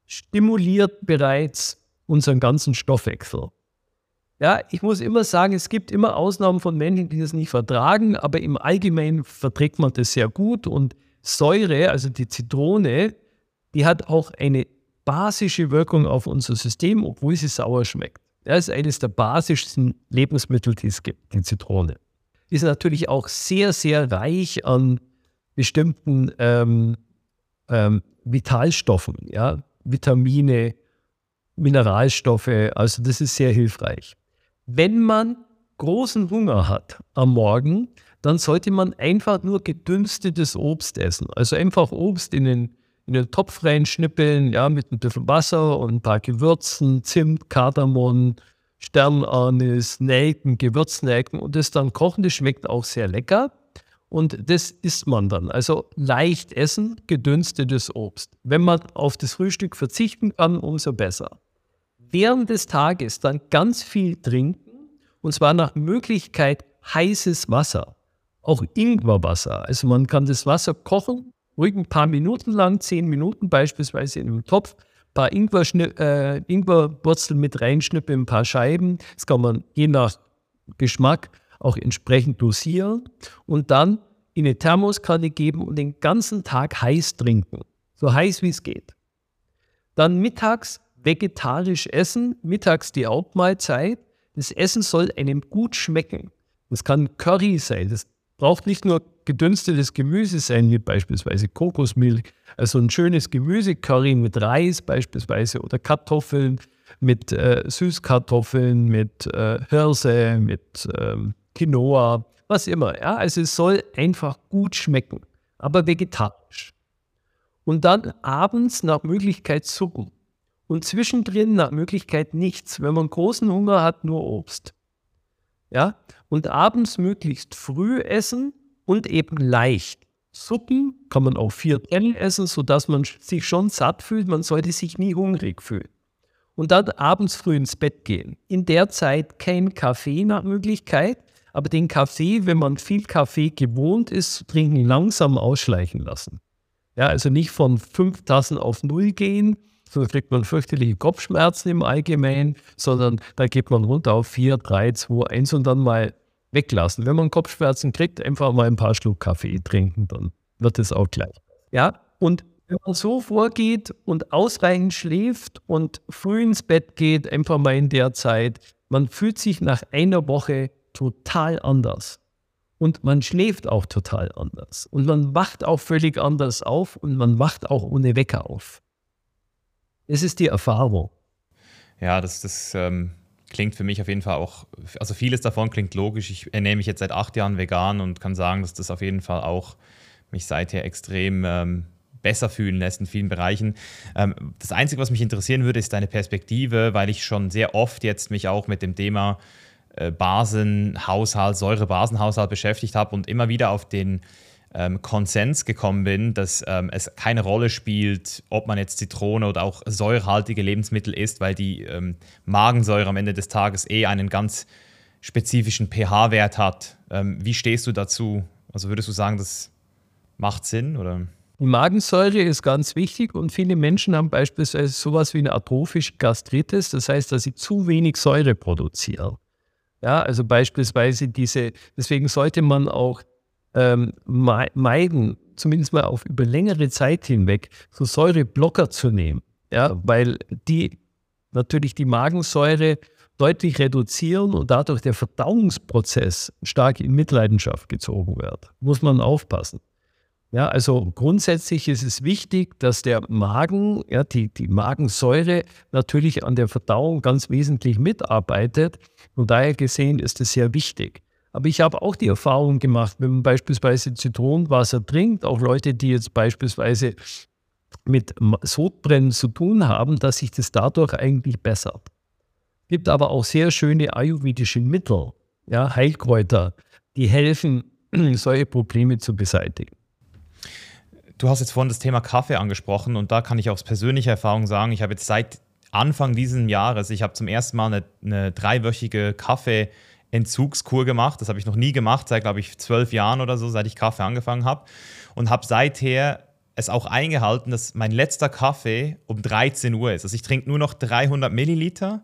S1: stimuliert bereits unseren ganzen Stoffwechsel. Ja, ich muss immer sagen, es gibt immer Ausnahmen von Menschen, die das nicht vertragen, aber im Allgemeinen verträgt man das sehr gut und Säure, also die Zitrone, die hat auch eine basische Wirkung auf unser System, obwohl sie sauer schmeckt. Das ist eines der basischsten Lebensmittel, die es gibt, die Zitrone. Ist natürlich auch sehr, sehr reich an bestimmten ähm, ähm, Vitalstoffen, ja? Vitamine, Mineralstoffe, also das ist sehr hilfreich. Wenn man großen Hunger hat am Morgen, dann sollte man einfach nur gedünstetes Obst essen. Also einfach Obst in den in den Topf reinschnippeln, ja, mit ein bisschen Wasser und ein paar Gewürzen, Zimt, Kardamom, Sternanis, Nelken, Gewürznelken und das dann kochen. Das schmeckt auch sehr lecker. Und das isst man dann. Also leicht essen, gedünstetes Obst. Wenn man auf das Frühstück verzichten kann, umso besser. Während des Tages dann ganz viel trinken und zwar nach Möglichkeit heißes Wasser. Auch Ingwerwasser. Also man kann das Wasser kochen ruhig ein paar Minuten lang, zehn Minuten beispielsweise in einem Topf, paar Ingwer, äh, Ingwerwurzeln mit reinschnippeln, ein paar Scheiben. Das kann man je nach Geschmack auch entsprechend dosieren und dann in eine Thermoskanne geben und den ganzen Tag heiß trinken. So heiß wie es geht. Dann mittags vegetarisch essen, mittags die Hauptmahlzeit. Das Essen soll einem gut schmecken. Das kann Curry sein, das braucht nicht nur gedünstetes Gemüse sein, wie beispielsweise Kokosmilch, also ein schönes Gemüsecurry mit Reis beispielsweise oder Kartoffeln mit äh, Süßkartoffeln, mit äh, Hirse, mit ähm, Quinoa, was immer. Ja? Also es soll einfach gut schmecken, aber vegetarisch. Und dann abends nach Möglichkeit Suppen. Und zwischendrin nach Möglichkeit nichts. Wenn man großen Hunger hat, nur Obst. Ja? Und abends möglichst früh essen und eben leicht. Suppen kann man auch vier Teller essen, sodass man sich schon satt fühlt. Man sollte sich nie hungrig fühlen. Und dann abends früh ins Bett gehen. In der Zeit kein Kaffee nach Möglichkeit, aber den Kaffee, wenn man viel Kaffee gewohnt ist zu trinken, langsam ausschleichen lassen. Ja, also nicht von fünf Tassen auf null gehen, sonst kriegt man fürchterliche Kopfschmerzen im Allgemeinen, sondern da geht man runter auf 4, 3, 2, 1 und dann mal weglassen. Wenn man Kopfschmerzen kriegt, einfach mal ein paar Schluck Kaffee trinken, dann wird es auch gleich. Ja, und Wenn man so vorgeht und ausreichend schläft und früh ins Bett geht, einfach mal in der Zeit, man fühlt sich nach einer Woche total anders. Und man schläft auch total anders. Und man wacht auch völlig anders auf und man wacht auch ohne Wecker auf. Es ist die Erfahrung.
S2: Ja, das, das ähm, klingt für mich auf jeden Fall auch, also vieles davon klingt logisch. Ich ernähre mich jetzt seit acht Jahren vegan und kann sagen, dass das auf jeden Fall auch mich seither extrem ähm, besser fühlen lässt in vielen Bereichen. Ähm, das Einzige, was mich interessieren würde, ist deine Perspektive, weil ich schon sehr oft jetzt mich auch mit dem Thema äh, Basenhaushalt, Säurebasenhaushalt beschäftigt habe und immer wieder auf den ähm, Konsens gekommen bin, dass ähm, es keine Rolle spielt, ob man jetzt Zitrone oder auch säurehaltige Lebensmittel isst, weil die ähm, Magensäure am Ende des Tages eh einen ganz spezifischen pH-Wert hat. Ähm, wie stehst du dazu? Also würdest du sagen, das macht Sinn oder?
S1: Magensäure ist ganz wichtig und viele Menschen haben beispielsweise sowas wie eine atrophische Gastritis, das heißt, dass sie zu wenig Säure produzieren. Ja, also beispielsweise diese, deswegen sollte man auch ähm, meiden, zumindest mal auf über längere Zeit hinweg, so Säureblocker zu nehmen. Ja, weil die natürlich die Magensäure deutlich reduzieren und dadurch der Verdauungsprozess stark in Mitleidenschaft gezogen wird. Muss man aufpassen. Ja, also grundsätzlich ist es wichtig, dass der Magen, ja, die, die Magensäure natürlich an der Verdauung ganz wesentlich mitarbeitet. Und daher gesehen ist es sehr wichtig. Aber ich habe auch die Erfahrung gemacht, wenn man beispielsweise Zitronenwasser trinkt, auch Leute, die jetzt beispielsweise mit Sodbrennen zu tun haben, dass sich das dadurch eigentlich bessert. Es gibt aber auch sehr schöne ayurvedische Mittel, ja, Heilkräuter, die helfen, *clears throat* solche Probleme zu beseitigen.
S2: Du hast jetzt vorhin das Thema Kaffee angesprochen und da kann ich aus persönlicher Erfahrung sagen, ich habe jetzt seit Anfang dieses Jahres, ich habe zum ersten Mal eine, eine dreiwöchige Kaffee-Entzugskur gemacht. Das habe ich noch nie gemacht, seit, glaube ich, zwölf Jahren oder so, seit ich Kaffee angefangen habe. Und habe seither es auch eingehalten, dass mein letzter Kaffee um 13 Uhr ist. Also ich trinke nur noch 300 Milliliter,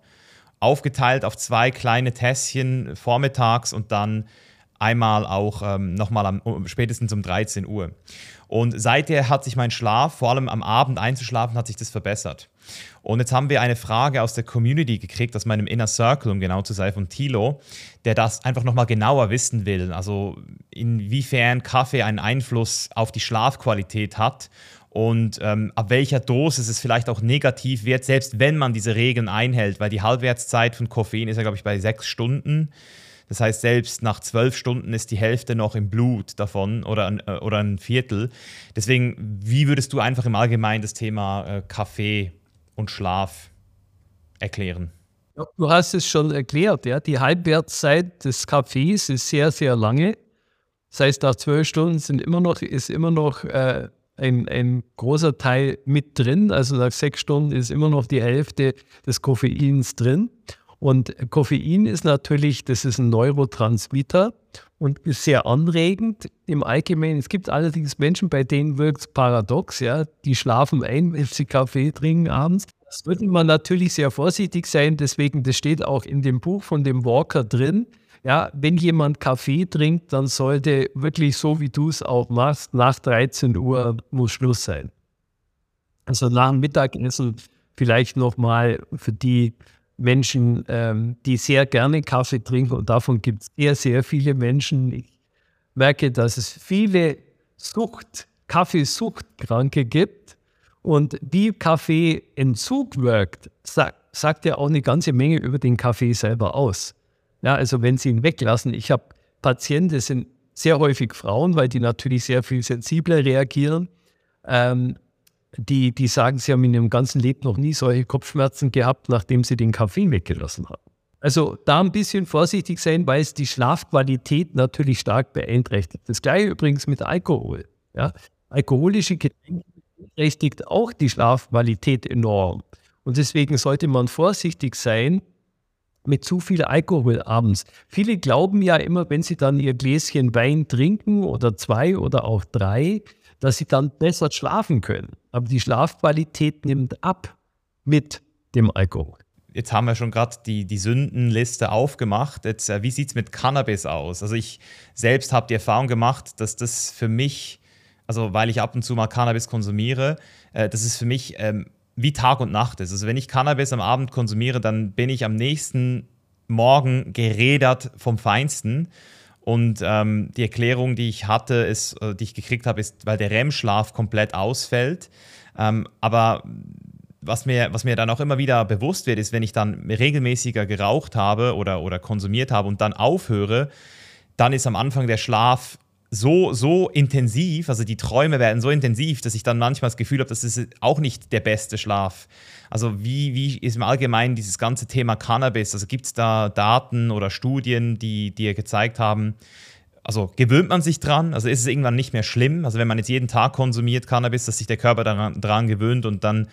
S2: aufgeteilt auf zwei kleine Tässchen vormittags und dann einmal auch ähm, nochmal spätestens um 13 Uhr. Und seither hat sich mein Schlaf, vor allem am Abend einzuschlafen, hat sich das verbessert. Und jetzt haben wir eine Frage aus der Community gekriegt, aus meinem Inner Circle, um genau zu sein, von Tilo, der das einfach nochmal genauer wissen will. Also inwiefern Kaffee einen Einfluss auf die Schlafqualität hat und ähm, ab welcher Dosis es vielleicht auch negativ wird, selbst wenn man diese Regeln einhält, weil die Halbwertszeit von Koffein ist ja, glaube ich, bei sechs Stunden. Das heißt, selbst nach zwölf Stunden ist die Hälfte noch im Blut davon oder ein, äh, oder ein Viertel. Deswegen, wie würdest du einfach im Allgemeinen das Thema äh, Kaffee und Schlaf erklären?
S1: Du hast es schon erklärt, ja. Die Halbwertszeit des Kaffees ist sehr, sehr lange. Das heißt, nach zwölf Stunden sind immer noch, ist immer noch äh, ein, ein großer Teil mit drin. Also nach sechs Stunden ist immer noch die Hälfte des Koffeins drin. Und Koffein ist natürlich, das ist ein Neurotransmitter und ist sehr anregend im Allgemeinen. Es gibt allerdings Menschen, bei denen wirkt es paradox, ja, die schlafen ein, wenn sie Kaffee trinken abends. Das würde man natürlich sehr vorsichtig sein, deswegen, das steht auch in dem Buch von dem Walker drin. Ja, wenn jemand Kaffee trinkt, dann sollte wirklich so, wie du es auch machst, nach 13 Uhr muss Schluss sein. Also nach dem Mittagessen vielleicht nochmal für die Menschen, ähm, die sehr gerne Kaffee trinken und davon gibt es sehr, sehr viele Menschen. Ich merke, dass es viele Sucht, Kaffeesuchtkranke gibt und wie Kaffeeentzug wirkt, sagt, sagt ja auch eine ganze Menge über den Kaffee selber aus. Ja, also wenn Sie ihn weglassen, ich habe Patienten, das sind sehr häufig Frauen, weil die natürlich sehr viel sensibler reagieren. Ähm, die, die sagen, sie haben in ihrem ganzen Leben noch nie solche Kopfschmerzen gehabt, nachdem sie den Kaffee weggelassen haben. Also da ein bisschen vorsichtig sein, weil es die Schlafqualität natürlich stark beeinträchtigt. Das gleiche übrigens mit Alkohol. Ja? Alkoholische Getränke beeinträchtigt auch die Schlafqualität enorm. Und deswegen sollte man vorsichtig sein mit zu viel Alkohol abends. Viele glauben ja immer, wenn sie dann ihr Gläschen Wein trinken oder zwei oder auch drei, dass sie dann besser schlafen können. Aber die Schlafqualität nimmt ab mit dem Alkohol.
S2: Jetzt haben wir schon gerade die, die Sündenliste aufgemacht. Jetzt, äh, wie sieht es mit Cannabis aus? Also ich selbst habe die Erfahrung gemacht, dass das für mich also weil ich ab und zu mal Cannabis konsumiere, äh, das ist für mich ähm, wie Tag und Nacht ist. Also wenn ich Cannabis am Abend konsumiere, dann bin ich am nächsten Morgen gerädert vom Feinsten. Und ähm, die Erklärung, die ich hatte, ist, äh, die ich gekriegt habe, ist, weil der REM-Schlaf komplett ausfällt. Ähm, aber was mir, was mir dann auch immer wieder bewusst wird, ist, wenn ich dann regelmäßiger geraucht habe oder, oder konsumiert habe und dann aufhöre, dann ist am Anfang der Schlaf so, so intensiv, also die Träume werden so intensiv, dass ich dann manchmal das Gefühl habe, das ist auch nicht der beste Schlaf. Also wie, wie ist im Allgemeinen dieses ganze Thema Cannabis? Also gibt es da Daten oder Studien, die dir gezeigt haben, also gewöhnt man sich dran? Also ist es irgendwann nicht mehr schlimm? Also wenn man jetzt jeden Tag konsumiert Cannabis, dass sich der Körper daran, daran gewöhnt und dann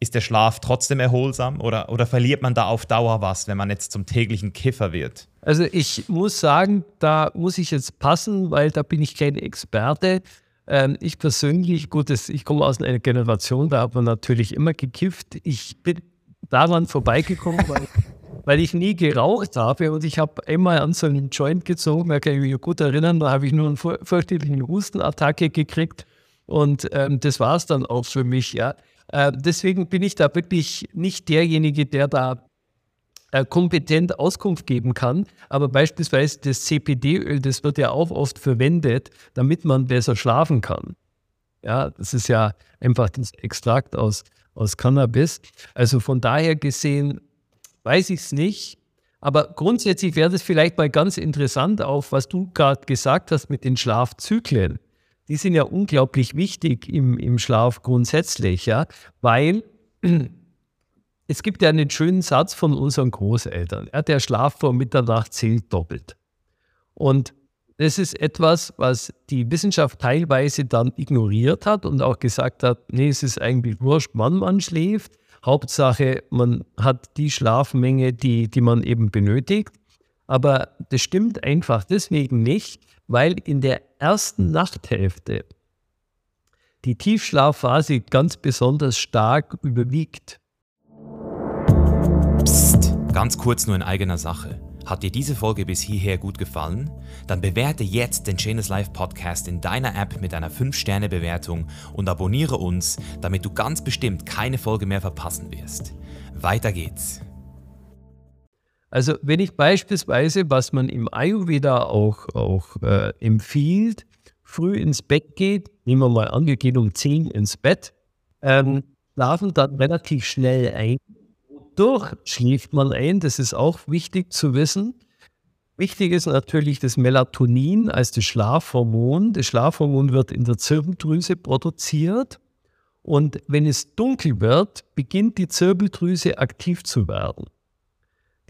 S2: ist der Schlaf trotzdem erholsam oder, oder verliert man da auf Dauer was, wenn man jetzt zum täglichen Kiffer wird?
S1: Also ich muss sagen, da muss ich jetzt passen, weil da bin ich kein Experte. Ähm, ich persönlich, gut, ich komme aus einer Generation, da hat man natürlich immer gekifft. Ich bin daran vorbeigekommen, weil, *laughs* weil ich nie geraucht habe und ich habe einmal an so einen Joint gezogen, da kann ich mich gut erinnern, da habe ich nur eine fürchterliche Hustenattacke gekriegt und ähm, das war es dann auch für mich, ja. Äh, deswegen bin ich da wirklich nicht derjenige, der da äh, kompetent Auskunft geben kann. Aber beispielsweise das CPD-Öl, das wird ja auch oft verwendet, damit man besser schlafen kann. Ja, das ist ja einfach das Extrakt aus, aus Cannabis. Also von daher gesehen weiß ich es nicht. Aber grundsätzlich wäre das vielleicht mal ganz interessant, auf was du gerade gesagt hast mit den Schlafzyklen die sind ja unglaublich wichtig im, im Schlaf grundsätzlich, ja, weil *clears throat* es gibt ja einen schönen Satz von unseren Großeltern, ja, der Schlaf vor Mitternacht zählt doppelt. Und das ist etwas, was die Wissenschaft teilweise dann ignoriert hat und auch gesagt hat, nee, es ist eigentlich wurscht, wann man schläft. Hauptsache, man hat die Schlafmenge, die, die man eben benötigt. Aber das stimmt einfach deswegen nicht, weil in der ersten Nachthälfte die Tiefschlafphase ganz besonders stark überwiegt.
S2: Psst, ganz kurz nur in eigener Sache. Hat dir diese Folge bis hierher gut gefallen? Dann bewerte jetzt den Chainless Life Podcast in deiner App mit einer 5-Sterne-Bewertung und abonniere uns, damit du ganz bestimmt keine Folge mehr verpassen wirst. Weiter geht's.
S1: Also wenn ich beispielsweise, was man im Ayurveda auch, auch äh, empfiehlt, früh ins Bett geht, nehmen wir mal an, wir gehen um 10 ins Bett, ähm, schlafen dann relativ schnell ein. Durch schläft man ein, das ist auch wichtig zu wissen. Wichtig ist natürlich das Melatonin als das Schlafhormon. Das Schlafhormon wird in der Zirbeldrüse produziert. Und wenn es dunkel wird, beginnt die Zirbeldrüse aktiv zu werden.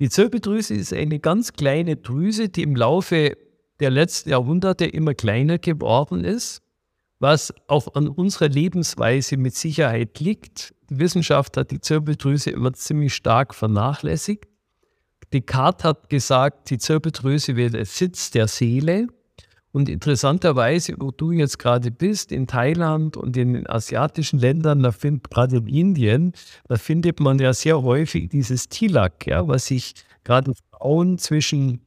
S1: Die Zirbeldrüse ist eine ganz kleine Drüse, die im Laufe der letzten Jahrhunderte immer kleiner geworden ist, was auch an unserer Lebensweise mit Sicherheit liegt. Die Wissenschaft hat die Zirbeldrüse immer ziemlich stark vernachlässigt. Descartes hat gesagt, die Zirbeldrüse wäre der Sitz der Seele. Und interessanterweise, wo du jetzt gerade bist, in Thailand und in den asiatischen Ländern, da findet gerade in Indien, da findet man ja sehr häufig dieses Tilak, ja, was sich gerade Frauen zwischen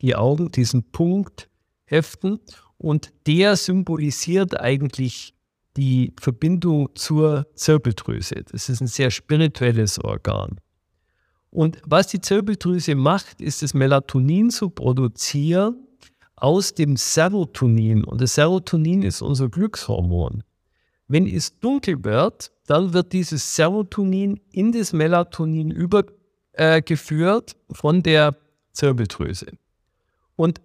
S1: die Augen, diesen Punkt heften. Und der symbolisiert eigentlich die Verbindung zur Zirbeldrüse. Das ist ein sehr spirituelles Organ. Und was die Zirbeldrüse macht, ist das Melatonin zu produzieren, aus dem Serotonin. Und das Serotonin ist unser Glückshormon. Wenn es dunkel wird, dann wird dieses Serotonin in das Melatonin übergeführt äh, von der Zirbeldrüse. Und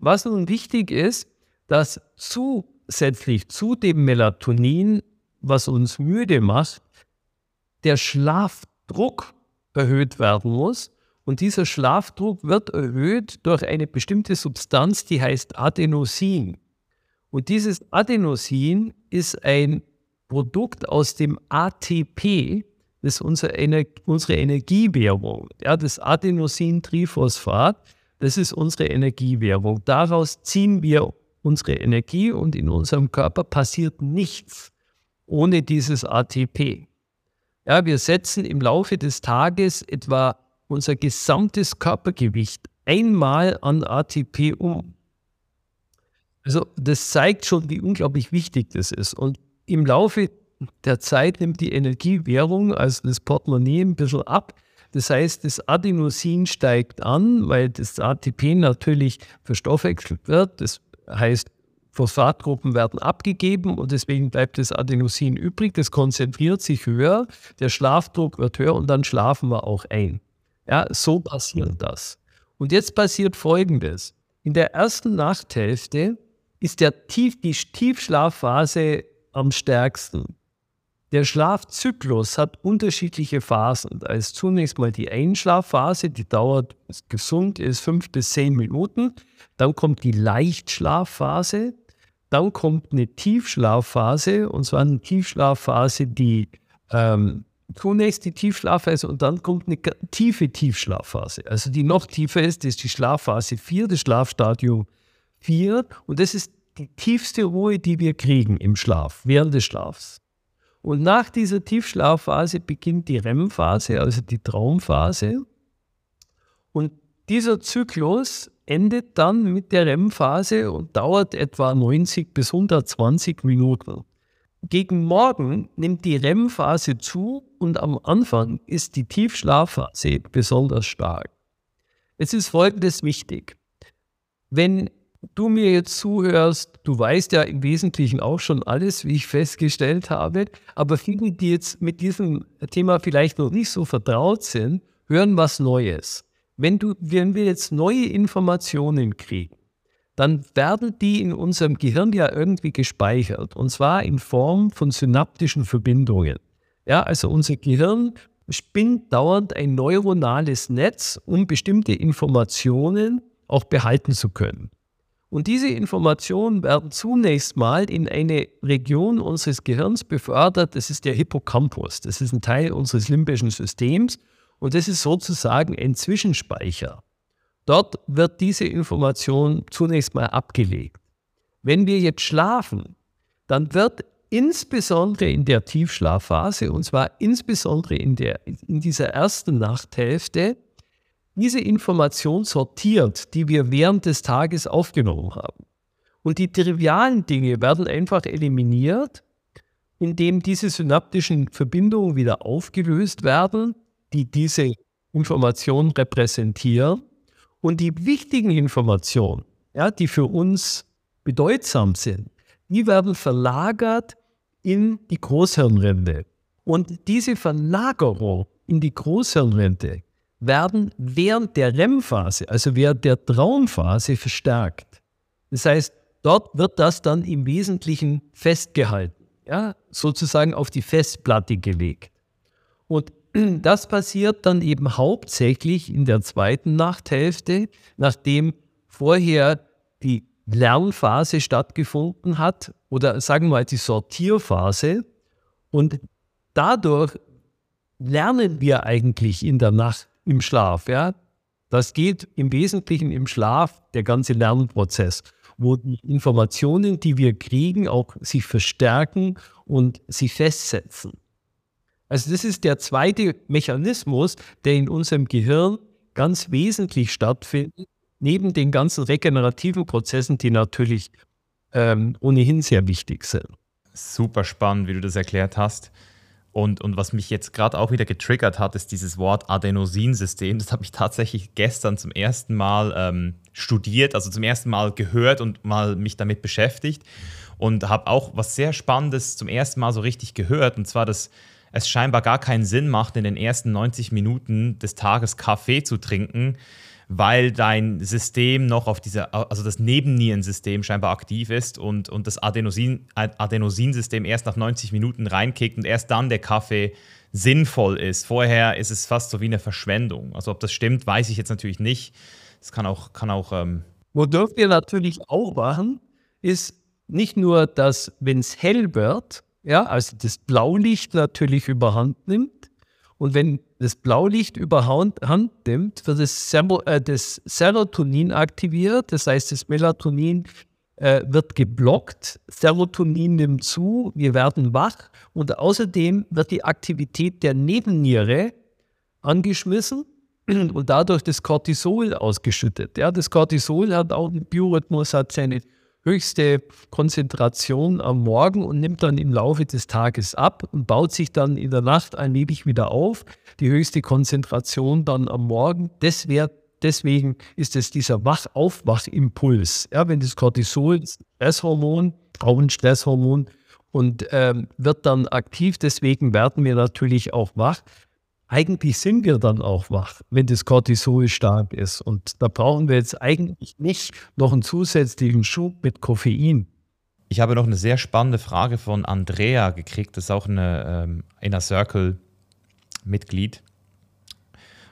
S1: was nun wichtig ist, dass zusätzlich zu dem Melatonin, was uns müde macht, der Schlafdruck erhöht werden muss. Und dieser Schlafdruck wird erhöht durch eine bestimmte Substanz, die heißt Adenosin. Und dieses Adenosin ist ein Produkt aus dem ATP, das ist unsere, Ener unsere Energiewährung. Ja, das Adenosin-Triphosphat, das ist unsere Energiewährung. Daraus ziehen wir unsere Energie und in unserem Körper passiert nichts ohne dieses ATP. Ja, wir setzen im Laufe des Tages etwa unser gesamtes Körpergewicht einmal an ATP um. Also das zeigt schon, wie unglaublich wichtig das ist. Und im Laufe der Zeit nimmt die Energiewährung, also das Portemonnaie, ein bisschen ab. Das heißt, das Adenosin steigt an, weil das ATP natürlich verstoffwechselt wird. Das heißt, Phosphatgruppen werden abgegeben und deswegen bleibt das Adenosin übrig. Das konzentriert sich höher, der Schlafdruck wird höher und dann schlafen wir auch ein. Ja, so passiert das. Und jetzt passiert Folgendes. In der ersten Nachthälfte ist der Tief, die Tiefschlafphase am stärksten. Der Schlafzyklus hat unterschiedliche Phasen. Da ist zunächst mal die Einschlafphase, die dauert, gesund ist, fünf bis zehn Minuten. Dann kommt die Leichtschlafphase. Dann kommt eine Tiefschlafphase, und zwar eine Tiefschlafphase, die ähm, zunächst die Tiefschlafphase und dann kommt eine tiefe Tiefschlafphase. Also die noch tiefer ist, ist die Schlafphase 4, das Schlafstadium 4. Und das ist die tiefste Ruhe, die wir kriegen im Schlaf, während des Schlafs. Und nach dieser Tiefschlafphase beginnt die REM-Phase, also die Traumphase. Und dieser Zyklus endet dann mit der REM-Phase und dauert etwa 90 bis 120 Minuten. Gegen Morgen nimmt die REM-Phase zu und am Anfang ist die Tiefschlafphase besonders stark. Es ist Folgendes wichtig. Wenn du mir jetzt zuhörst, du weißt ja im Wesentlichen auch schon alles, wie ich festgestellt habe, aber viele, die jetzt mit diesem Thema vielleicht noch nicht so vertraut sind, hören was Neues. Wenn, du, wenn wir jetzt neue Informationen kriegen, dann werden die in unserem Gehirn ja irgendwie gespeichert und zwar in Form von synaptischen Verbindungen. Ja, also unser Gehirn spinnt dauernd ein neuronales Netz, um bestimmte Informationen auch behalten zu können. Und diese Informationen werden zunächst mal in eine Region unseres Gehirns befördert. Das ist der Hippocampus. Das ist ein Teil unseres limbischen Systems und das ist sozusagen ein Zwischenspeicher. Dort wird diese Information zunächst mal abgelegt. Wenn wir jetzt schlafen, dann wird insbesondere in der Tiefschlafphase, und zwar insbesondere in, der, in dieser ersten Nachthälfte, diese Information sortiert, die wir während des Tages aufgenommen haben. Und die trivialen Dinge werden einfach eliminiert, indem diese synaptischen Verbindungen wieder aufgelöst werden, die diese Information repräsentieren. Und die wichtigen Informationen, ja, die für uns bedeutsam sind, die werden verlagert in die Großhirnrinde. Und diese Verlagerung in die Großhirnrinde werden während der REM-Phase, also während der Traumphase, verstärkt. Das heißt, dort wird das dann im Wesentlichen festgehalten, ja, sozusagen auf die Festplatte gelegt. Und *clears throat* das passiert dann eben hauptsächlich in der zweiten Nachthälfte, nachdem vorher die Lernphase stattgefunden hat oder sagen wir mal die Sortierphase. Und dadurch lernen wir eigentlich in der Nacht im Schlaf. Ja? Das geht im Wesentlichen im Schlaf, der ganze Lernprozess, wo die Informationen, die wir kriegen, auch sich verstärken und sich festsetzen. Also das ist der zweite Mechanismus, der in unserem Gehirn ganz wesentlich stattfindet, neben den ganzen regenerativen Prozessen, die natürlich ähm, ohnehin sehr wichtig sind.
S2: Super spannend, wie du das erklärt hast. Und, und was mich jetzt gerade auch wieder getriggert hat, ist dieses Wort Adenosinsystem. Das habe ich tatsächlich gestern zum ersten Mal ähm, studiert, also zum ersten Mal gehört und mal mich damit beschäftigt. Und habe auch was sehr Spannendes zum ersten Mal so richtig gehört. Und zwar, dass es scheinbar gar keinen Sinn macht, in den ersten 90 Minuten des Tages Kaffee zu trinken, weil dein System noch auf dieser, also das Nebennierensystem scheinbar aktiv ist und, und das Adenosin, Adenosinsystem erst nach 90 Minuten reinkickt und erst dann der Kaffee sinnvoll ist. Vorher ist es fast so wie eine Verschwendung. Also ob das stimmt, weiß ich jetzt natürlich nicht. Es kann auch, kann auch. Ähm
S1: Wodurch wir natürlich auch machen, ist nicht nur, dass, wenn es hell wird, ja, also das Blaulicht natürlich überhand nimmt, und wenn das Blaulicht überhand nimmt, wird das, äh, das, Serotonin aktiviert. Das heißt, das Melatonin äh, wird geblockt, Serotonin nimmt zu, wir werden wach. Und außerdem wird die Aktivität der Nebenniere angeschmissen und dadurch das Cortisol ausgeschüttet. Ja, das Cortisol hat auch einen Biorhythmus, hat seine höchste Konzentration am Morgen und nimmt dann im Laufe des Tages ab und baut sich dann in der Nacht allmählich wieder auf. Die höchste Konzentration dann am Morgen. Das wär, deswegen ist es dieser Wach-Aufwach-Impuls. Ja, wenn das Cortisol, Stresshormon, auch ein Stresshormon, und ähm, wird dann aktiv. Deswegen werden wir natürlich auch wach eigentlich sind wir dann auch wach, wenn das Cortisol stark ist. Und da brauchen wir jetzt eigentlich nicht noch einen zusätzlichen Schub mit Koffein.
S2: Ich habe noch eine sehr spannende Frage von Andrea gekriegt. Das ist auch eine ähm, Inner Circle-Mitglied.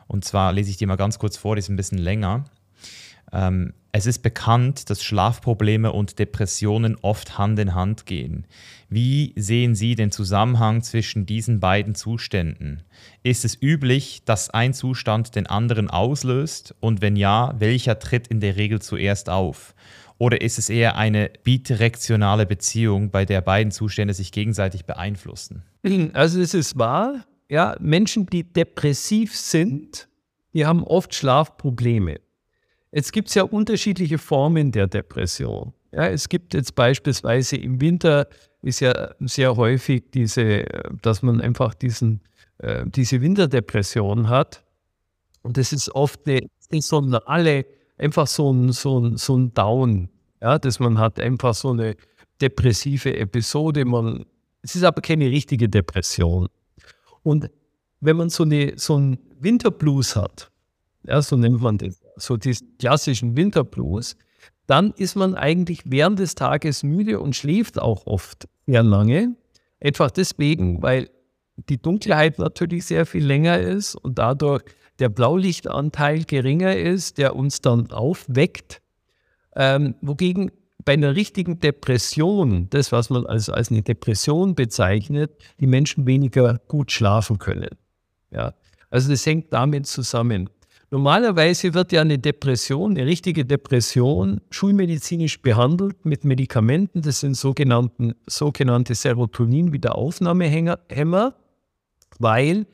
S2: Und zwar lese ich die mal ganz kurz vor, die ist ein bisschen länger. Ähm, es ist bekannt, dass Schlafprobleme und Depressionen oft Hand in Hand gehen. Wie sehen Sie den Zusammenhang zwischen diesen beiden Zuständen? Ist es üblich, dass ein Zustand den anderen auslöst? Und wenn ja, welcher tritt in der Regel zuerst auf? Oder ist es eher eine bidirektionale Beziehung, bei der beiden Zustände sich gegenseitig beeinflussen?
S1: Also es ist wahr, ja, Menschen, die depressiv sind, die haben oft Schlafprobleme. Jetzt gibt es ja unterschiedliche Formen der Depression. Ja, es gibt jetzt beispielsweise im Winter ist ja sehr häufig diese, dass man einfach diesen, äh, diese Winterdepression hat. Und das ist oft eine saisonale, einfach so ein, so ein, so ein Down, ja, dass man hat einfach so eine depressive Episode. Man, es ist aber keine richtige Depression. Und wenn man so, eine, so einen Winterblues hat, ja, so nennt man das, so diesen klassischen Winterblues, dann ist man eigentlich während des Tages müde und schläft auch oft sehr lange. Einfach deswegen, weil die Dunkelheit natürlich sehr viel länger ist und dadurch der Blaulichtanteil geringer ist, der uns dann aufweckt. Ähm, wogegen bei einer richtigen Depression, das, was man als, als eine Depression bezeichnet, die Menschen weniger gut schlafen können. Ja. Also das hängt damit zusammen. Normalerweise wird ja eine Depression, eine richtige Depression, schulmedizinisch behandelt mit Medikamenten. Das sind sogenannten, sogenannte Serotonin-Wiederaufnahmehämmer, weil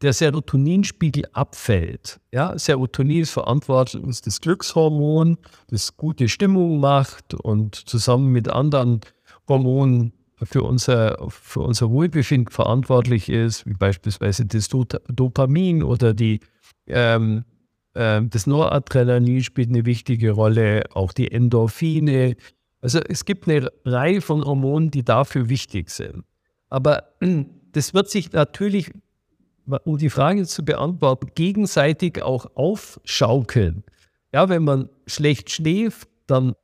S1: der Serotoninspiegel abfällt. Ja, Serotonin ist verantwortlich, das Glückshormon, das gute Stimmung macht und zusammen mit anderen Hormonen für unser, für unser Wohlbefinden verantwortlich ist, wie beispielsweise das Dopamin oder die ähm, das Noradrenalin spielt eine wichtige Rolle, auch die Endorphine. Also es gibt eine Reihe von Hormonen, die dafür wichtig sind. Aber *clears throat* das wird sich natürlich, um die Frage zu beantworten, gegenseitig auch aufschaukeln. Ja, wenn man schlecht schläft, dann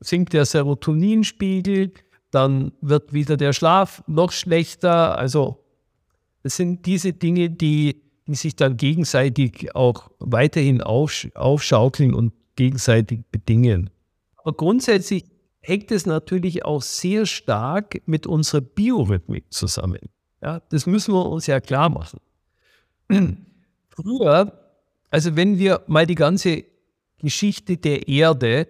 S1: sinkt der Serotoninspiegel, dann wird wieder der Schlaf noch schlechter. Also das sind diese Dinge, die die sich dann gegenseitig auch weiterhin auf, aufschaukeln und gegenseitig bedingen. Aber grundsätzlich hängt es natürlich auch sehr stark mit unserer Biorhythmik zusammen. Ja, das müssen wir uns ja klar machen. *clears throat* Früher, also wenn wir mal die ganze Geschichte der Erde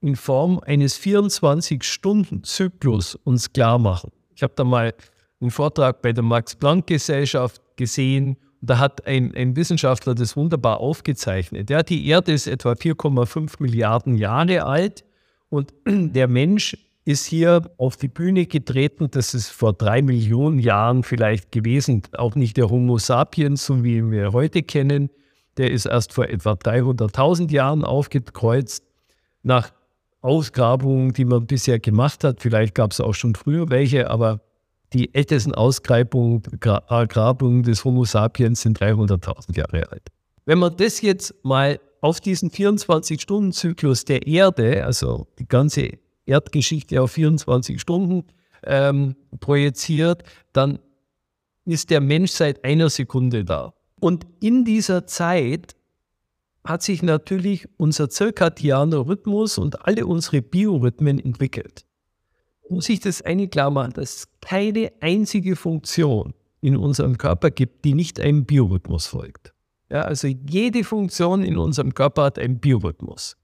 S1: in Form eines 24-Stunden-Zyklus uns klar machen. Ich habe da mal einen Vortrag bei der Max-Planck-Gesellschaft gesehen da hat ein, ein Wissenschaftler das wunderbar aufgezeichnet. Ja, die Erde ist etwa 4,5 Milliarden Jahre alt und *clears throat* der Mensch ist hier auf die Bühne getreten. Das ist vor drei Millionen Jahren vielleicht gewesen. Auch nicht der Homo sapiens, so wie wir heute kennen. Der ist erst vor etwa 300.000 Jahren aufgekreuzt. Nach Ausgrabungen, die man bisher gemacht hat, vielleicht gab es auch schon früher welche, aber die ältesten Ausgrabungen Grabungen des Homo sapiens sind 300.000 Jahre alt. Wenn man das jetzt mal auf diesen 24-Stunden-Zyklus der Erde, also die ganze Erdgeschichte auf 24 Stunden ähm, projiziert, dann ist der Mensch seit einer Sekunde da. Und in dieser Zeit hat sich natürlich unser zirkadianer Rhythmus und alle unsere Biorhythmen entwickelt muss ich das eine klar machen, dass es keine einzige Funktion in unserem Körper gibt, die nicht einem Biorhythmus folgt. Ja, also jede Funktion in unserem Körper hat einen Biorhythmus.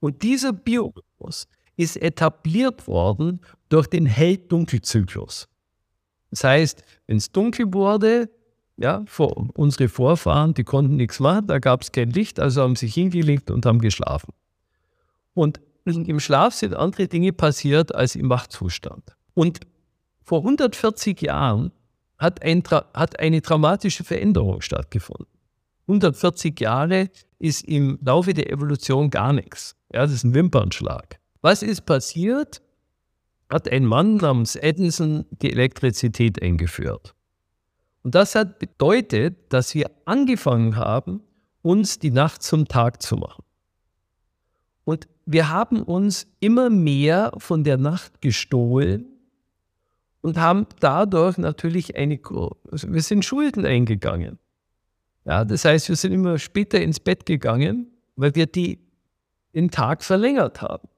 S1: Und dieser Biorhythmus ist etabliert worden durch den Hell-Dunkel-Zyklus. Das heißt, wenn es dunkel wurde, ja, vor, unsere Vorfahren, die konnten nichts machen, da gab es kein Licht, also haben sich hingelegt und haben geschlafen. Und im Schlaf sind andere Dinge passiert als im Wachzustand. Und vor 140 Jahren hat, ein, hat eine dramatische Veränderung stattgefunden. 140 Jahre ist im Laufe der Evolution gar nichts. Ja, das ist ein Wimpernschlag. Was ist passiert? Hat ein Mann namens Edison die Elektrizität eingeführt. Und das hat bedeutet, dass wir angefangen haben, uns die Nacht zum Tag zu machen. Wir haben uns immer mehr von der Nacht gestohlen und haben dadurch natürlich eine, also wir sind Schulden eingegangen. Ja, das heißt, wir sind immer später ins Bett gegangen, weil wir die, den Tag verlängert haben.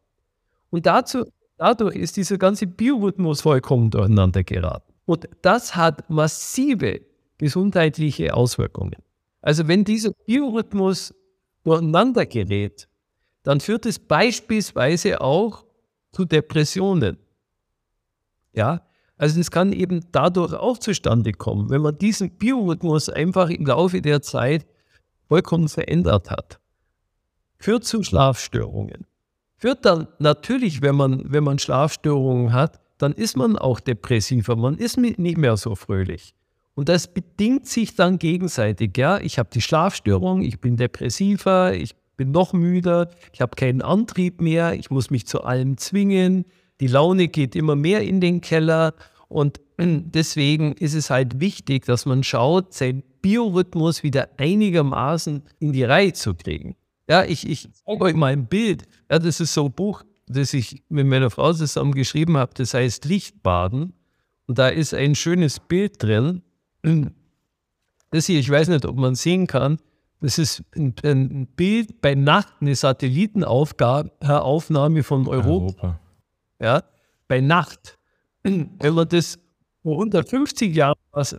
S1: Und dazu, dadurch ist dieser ganze Biorhythmus vollkommen durcheinander geraten. Und das hat massive gesundheitliche Auswirkungen. Also wenn dieser Biorhythmus durcheinander gerät, dann führt es beispielsweise auch zu Depressionen. Ja, also es kann eben dadurch auch zustande kommen, wenn man diesen Biorhythmus einfach im Laufe der Zeit vollkommen verändert hat. Führt zu Schlafstörungen. Führt dann natürlich, wenn man, wenn man Schlafstörungen hat, dann ist man auch depressiver, man ist nicht mehr so fröhlich. Und das bedingt sich dann gegenseitig. Ja, ich habe die Schlafstörung, ich bin depressiver, ich bin noch müder, ich habe keinen Antrieb mehr, ich muss mich zu allem zwingen, die Laune geht immer mehr in den Keller und *clears throat* deswegen ist es halt wichtig, dass man schaut, seinen Biorhythmus wieder einigermaßen in die Reihe zu kriegen. Ja, ich, ich zeige euch mal ein Bild. Ja, das ist so ein Buch, das ich mit meiner Frau zusammen geschrieben habe, das heißt Lichtbaden. Und da ist ein schönes Bild drin. *clears throat* Das hier, ich weiß nicht, ob man sehen kann, das ist ein, ein Bild bei Nacht, eine Satellitenaufnahme von Europa. Europa. Ja, bei Nacht. Wenn man das vor 150 Jahren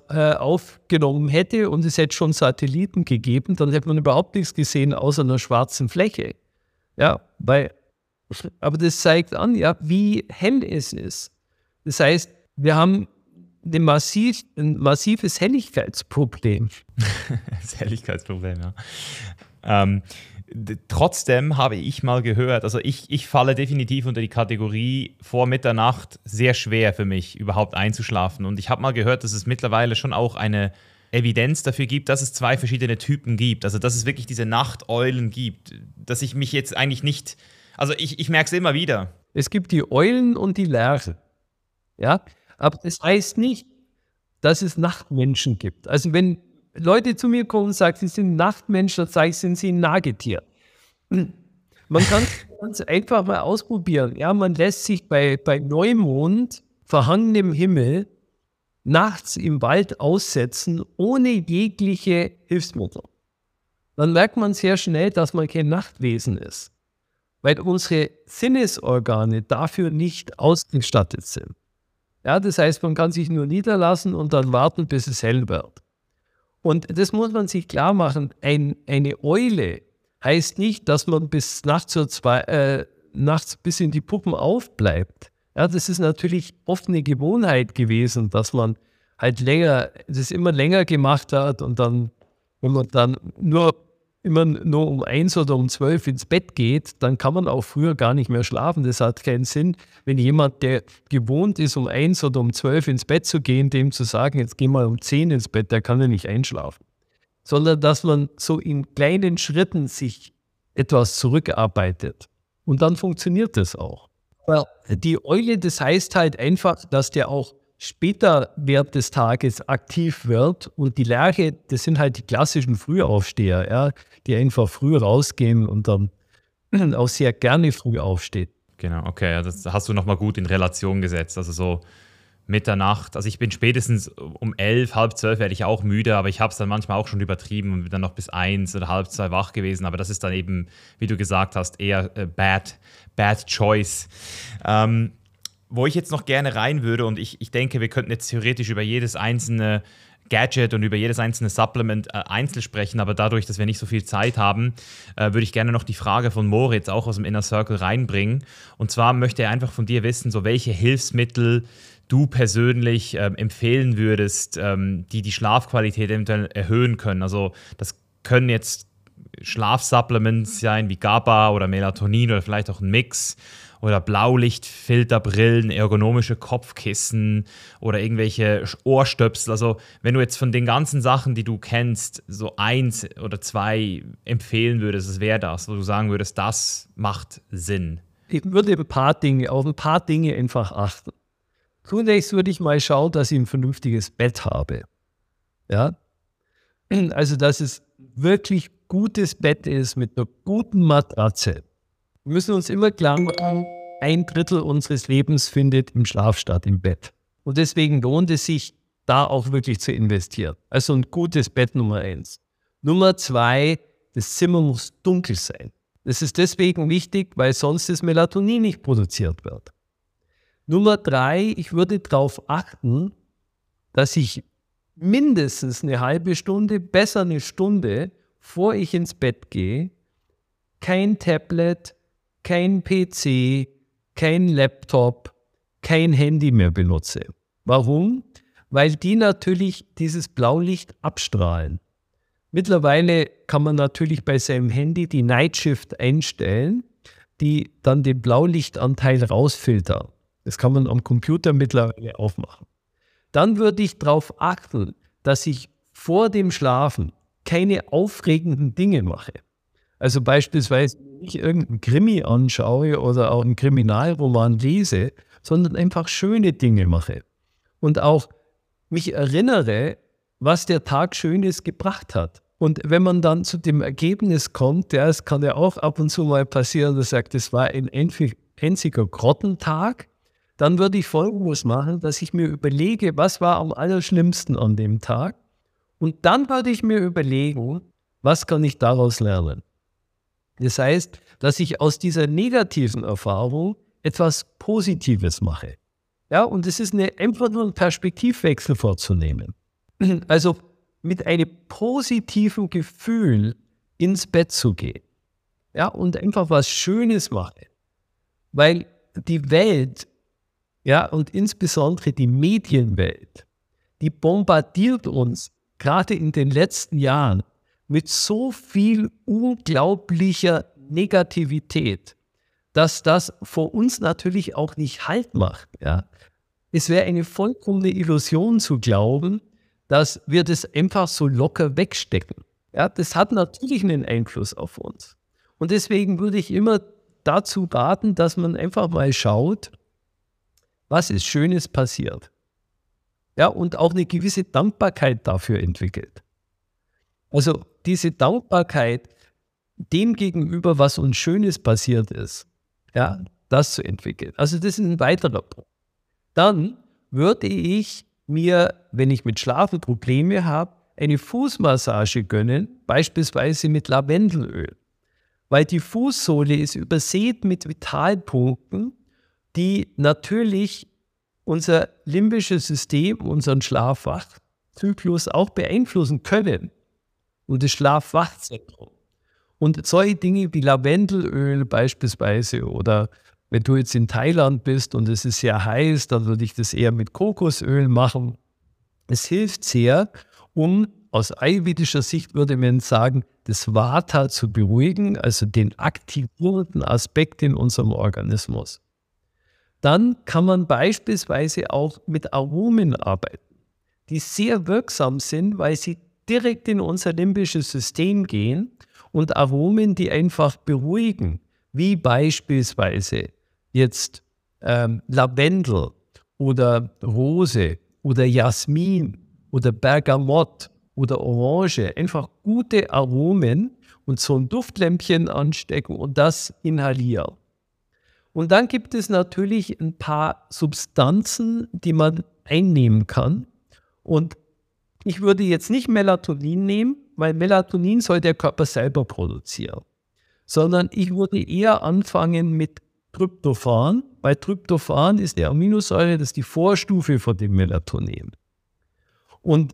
S1: äh, aufgenommen hätte und es hätte schon Satelliten gegeben, dann hätte man überhaupt nichts gesehen außer einer schwarzen Fläche. Ja, weil, aber das zeigt an, ja, wie hell es ist. Das heißt, wir haben massiv, ein massives Helligkeitsproblem. *laughs*
S2: das Helligkeitsproblem, ja. Ähm, trotzdem habe ich mal gehört, also ich, ich falle definitiv unter die Kategorie vor Mitternacht sehr schwer für mich, überhaupt einzuschlafen. Und ich habe mal gehört, dass es mittlerweile schon auch eine Evidenz dafür gibt, dass es zwei verschiedene Typen gibt. Also dass es wirklich diese Nachteulen gibt. Dass ich mich jetzt eigentlich nicht. Also ich, ich merke es immer wieder.
S1: Es gibt die Eulen und die Lerche. Ja, aber das heißt nicht, dass es Nachtmenschen gibt. Also wenn Leute zu mir kommen und sagen, sie sind Nachtmenschen, dann sage ich, sind sie ein Nagetier. *clears throat* Man kann es einfach mal ausprobieren. Ja, man lässt sich bei, bei Neumond, verhangenem Himmel, nachts im Wald aussetzen, ohne jegliche Hilfsmittel. Dann merkt man sehr schnell, dass man kein Nachtwesen ist, weil unsere Sinnesorgane dafür nicht ausgestattet sind. Ja, das heißt, man kann sich nur niederlassen und dann warten, bis es hell wird. Und das muss man sich klar machen. Ein, eine Eule heißt nicht, dass man bis nachts, zwei, äh, nachts bis in die Puppen aufbleibt. Ja, das ist natürlich oft eine Gewohnheit gewesen, dass man halt länger, das immer länger gemacht hat und dann, wenn man dann nur immer nur um eins oder um zwölf ins Bett geht, dann kann man auch früher gar nicht mehr schlafen. Das hat keinen Sinn, wenn jemand, der gewohnt ist, um eins oder um zwölf ins Bett zu gehen, dem zu sagen, jetzt geh mal um zehn ins Bett, der kann ja nicht einschlafen. Sondern dass man so in kleinen Schritten sich etwas zurückarbeitet. Und dann funktioniert das auch. Weil die Eule, das heißt halt einfach, dass der auch später während des Tages aktiv wird und die Lerche, das sind halt die klassischen Frühaufsteher, ja, die einfach früh rausgehen und dann *clears throat* auch sehr gerne früh aufstehen.
S2: Genau, okay, das hast du nochmal gut in Relation gesetzt. Also so Mitternacht, also ich bin spätestens um elf, halb zwölf werde ich auch müde, aber ich habe es dann manchmal auch schon übertrieben und bin dann noch bis eins oder halb zwei wach gewesen. Aber das ist dann eben, wie du gesagt hast, eher äh, bad, bad choice. Ähm, wo ich jetzt noch gerne rein würde, und ich, ich denke, wir könnten jetzt theoretisch über jedes einzelne Gadget und über jedes einzelne Supplement äh, einzeln sprechen, aber dadurch, dass wir nicht so viel Zeit haben, äh, würde ich gerne noch die Frage von Moritz auch aus dem Inner Circle reinbringen. Und zwar möchte er einfach von dir wissen, so welche Hilfsmittel du persönlich ähm, empfehlen würdest, ähm, die die Schlafqualität eventuell erhöhen können. Also das können jetzt Schlafsupplements sein wie GABA oder Melatonin oder vielleicht auch ein Mix oder Blaulichtfilterbrillen, ergonomische Kopfkissen oder irgendwelche Ohrstöpsel. Also wenn du jetzt von den ganzen Sachen, die du kennst, so eins oder zwei empfehlen würdest, was wäre das, wo du sagen würdest, das macht Sinn?
S1: Ich würde ein paar Dinge, auf ein paar Dinge einfach achten. Zunächst würde ich mal schauen, dass ich ein vernünftiges Bett habe. Ja? Also, dass es wirklich gutes Bett ist mit einer guten Matratze. Wir müssen uns immer klar machen, ein Drittel unseres Lebens findet im Schlaf statt, im Bett. Und deswegen lohnt es sich, da auch wirklich zu investieren. Also ein gutes Bett Nummer eins. Nummer zwei, das Zimmer muss dunkel sein. Das ist deswegen wichtig, weil sonst das Melatonin nicht produziert wird. Nummer drei, ich würde darauf achten, dass ich mindestens eine halbe Stunde, besser eine Stunde, vor ich ins Bett gehe, kein Tablet, kein PC, kein Laptop, kein Handy mehr benutze. Warum? Weil die natürlich dieses Blaulicht abstrahlen. Mittlerweile kann man natürlich bei seinem Handy die Night Shift einstellen, die dann den Blaulichtanteil rausfiltert. Das kann man am Computer mittlerweile aufmachen. Dann würde ich darauf achten, dass ich vor dem Schlafen keine aufregenden Dinge mache. Also beispielsweise nicht irgendeinen Krimi anschaue oder auch einen Kriminalroman lese, sondern einfach schöne Dinge mache. Und auch mich erinnere, was der Tag Schönes gebracht hat. Und wenn man dann zu dem Ergebnis kommt, ja, es kann ja auch ab und zu mal passieren, dass sagt, es war ein einziger Grottentag, dann würde ich Folgendes machen, dass ich mir überlege, was war am allerschlimmsten an dem Tag. Und dann würde ich mir überlegen, was kann ich daraus lernen. Das heißt, dass ich aus dieser negativen Erfahrung etwas Positives mache. Ja, und es ist eine, einfach nur ein Perspektivwechsel vorzunehmen. *clears throat* Also mit einem positiven Gefühl ins Bett zu gehen. Ja, und einfach was Schönes mache. Weil die Welt, ja, und insbesondere die Medienwelt, die bombardiert uns gerade in den letzten Jahren mit so viel unglaublicher Negativität, dass das vor uns natürlich auch nicht Halt macht. Ja. Es wäre eine vollkommene Illusion zu glauben, dass wir das einfach so locker wegstecken. Ja, das hat natürlich einen Einfluss auf uns. Und deswegen würde ich immer dazu raten, dass man einfach mal schaut, was ist Schönes passiert. Ja, und auch eine gewisse Dankbarkeit dafür entwickelt. Also diese Dankbarkeit dem gegenüber, was uns Schönes passiert ist, ja, das zu entwickeln. Also das ist ein weiterer Punkt. Dann würde ich mir, wenn ich mit Schlafen Probleme habe, eine Fußmassage gönnen, beispielsweise mit Lavendelöl. Weil die Fußsohle ist übersät mit Vitalpunkten, die natürlich unser limbisches System, unseren Schlafwachzyklus auch beeinflussen können und das Schlafwachzentrum. Und solche Dinge wie Lavendelöl beispielsweise oder wenn du jetzt in Thailand bist und es ist sehr heiß, dann würde ich das eher mit Kokosöl machen. Es hilft sehr, um aus ayurvedischer Sicht würde man sagen, das Vata zu beruhigen, also den aktivierenden Aspekt in unserem Organismus. Dann kann man beispielsweise auch mit Aromen arbeiten, die sehr wirksam sind, weil sie direkt in unser limbisches System gehen und Aromen, die einfach beruhigen, wie beispielsweise jetzt ähm, Lavendel oder Rose oder Jasmin oder Bergamott oder Orange, einfach gute Aromen und so ein Duftlämpchen anstecken und das inhalieren. Und dann gibt es natürlich ein paar Substanzen, die man einnehmen kann. Und ich würde jetzt nicht Melatonin nehmen, weil Melatonin soll der Körper selber produzieren, sondern ich würde eher anfangen mit Tryptophan, weil Tryptophan ist die Aminosäure, das ist die Vorstufe von dem Melatonin. Und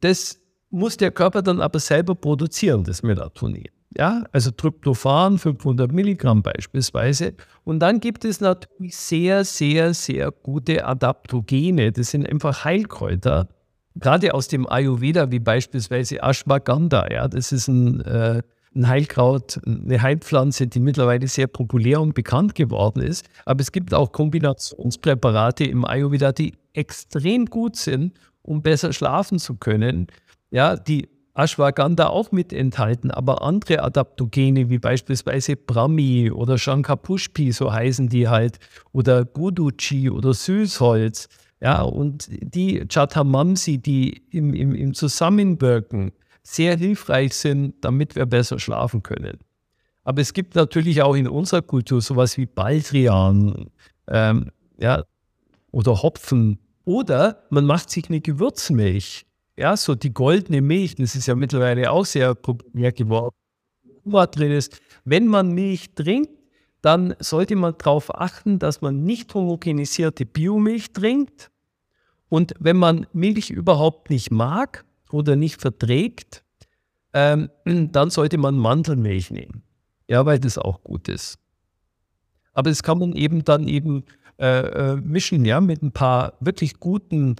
S1: das muss der Körper dann aber selber produzieren, das Melatonin. Ja, also Tryptophan, 500 Milligramm beispielsweise. Und dann gibt es natürlich sehr, sehr, sehr gute Adaptogene. Das sind einfach Heilkräuter, gerade aus dem Ayurveda, wie beispielsweise Ashwagandha, ja, das ist ein, äh, ein Heilkraut, eine Heilpflanze, die mittlerweile sehr populär und bekannt geworden ist. Aber es gibt auch Kombinationspräparate im Ayurveda, die extrem gut sind, um besser schlafen zu können. Ja, die Ashwagandha auch mit enthalten, aber andere Adaptogene wie beispielsweise Brahmi oder Shankapushpi, so heißen die halt, oder Guduchi oder Süßholz. Ja, und die Chatamamsi, die im, im, im Zusammenwirken sehr hilfreich sind, damit wir besser schlafen können. Aber es gibt natürlich auch in unserer Kultur sowas wie Baldrian ähm, ja, oder Hopfen. Oder man macht sich eine Gewürzmilch. Ja, so die goldene Milch, das ist ja mittlerweile auch sehr populär geworden. Drin ist. Wenn man Milch trinkt, dann sollte man darauf achten, dass man nicht homogenisierte Biomilch trinkt. Und wenn man Milch überhaupt nicht mag, oder nicht verträgt, ähm, *clears throat* dann sollte man Mandelmilch nehmen. Ja, weil das auch gut ist. Aber das kann man eben dann eben äh, äh mischen, ja, mit ein paar wirklich guten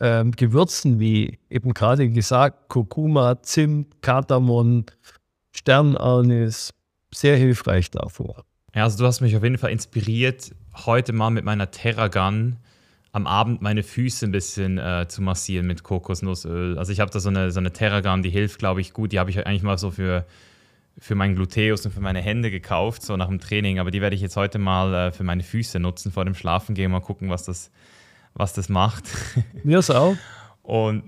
S1: ähm, Gewürzen, wie eben gerade gesagt, Kurkuma, Zimt, Kardamom, Sternanis, sehr hilfreich davor.
S2: Ja, also du hast mich auf jeden Fall inspiriert, heute mal mit meiner Terragun am Abend meine Füße ein bisschen äh, zu massieren mit Kokosnussöl. Also ich habe da so eine, so eine Terragan, die hilft, glaube ich, gut. Die habe ich eigentlich mal so für, für meinen Gluteus und für meine Hände gekauft, so nach dem Training. Aber die werde ich jetzt heute mal äh, für meine Füße nutzen vor dem Schlafengehen. Mal gucken, was das, was das macht. *laughs*
S1: Mir ist auch.
S2: Und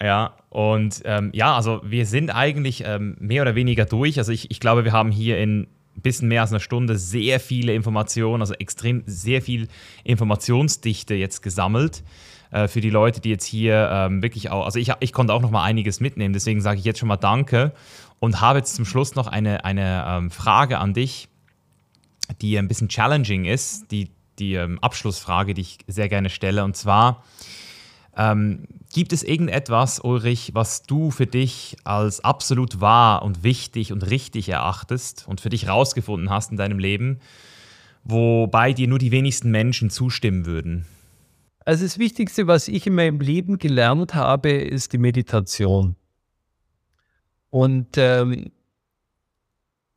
S2: ja, und ähm, ja, also wir sind eigentlich ähm, mehr oder weniger durch. Also ich, ich glaube, wir haben hier in bisschen mehr als eine Stunde sehr viele Informationen, also extrem sehr viel Informationsdichte jetzt gesammelt äh, für die Leute, die jetzt hier ähm, wirklich auch, also ich, ich konnte auch noch mal einiges mitnehmen, deswegen sage ich jetzt schon mal Danke und habe jetzt zum Schluss noch eine, eine ähm, Frage an dich, die ein bisschen challenging ist, die, die ähm, Abschlussfrage, die ich sehr gerne stelle. Und zwar, ähm, gibt es irgendetwas, Ulrich, was du für dich als absolut wahr und wichtig und richtig erachtest und für dich rausgefunden hast in deinem Leben, wobei dir nur die wenigsten Menschen zustimmen würden?
S1: Also das Wichtigste, was ich in meinem Leben gelernt habe, ist die Meditation. Und ähm,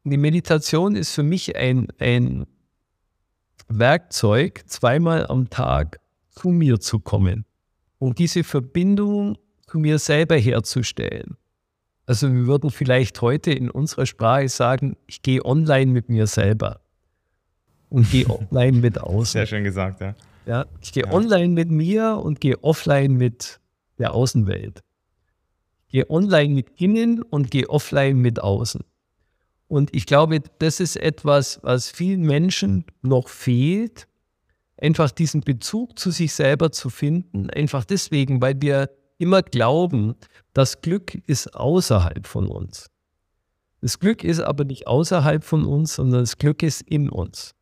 S1: die Meditation ist für mich ein, ein Werkzeug, zweimal am Tag zu mir zu kommen um diese Verbindung zu mir selber herzustellen. Also wir würden vielleicht heute in unserer Sprache sagen, ich gehe online mit mir selber und gehe *laughs* offline mit außen.
S2: Sehr schön gesagt, ja.
S1: Ja, ich gehe ja. online mit mir und gehe offline mit der Außenwelt. Ich gehe online mit innen und gehe offline mit außen. Und ich glaube, das ist etwas, was vielen Menschen noch fehlt, einfach diesen Bezug zu sich selber zu finden. Einfach deswegen, weil wir immer glauben, das Glück ist außerhalb von uns. Das Glück ist aber nicht außerhalb von uns, sondern das Glück ist in uns.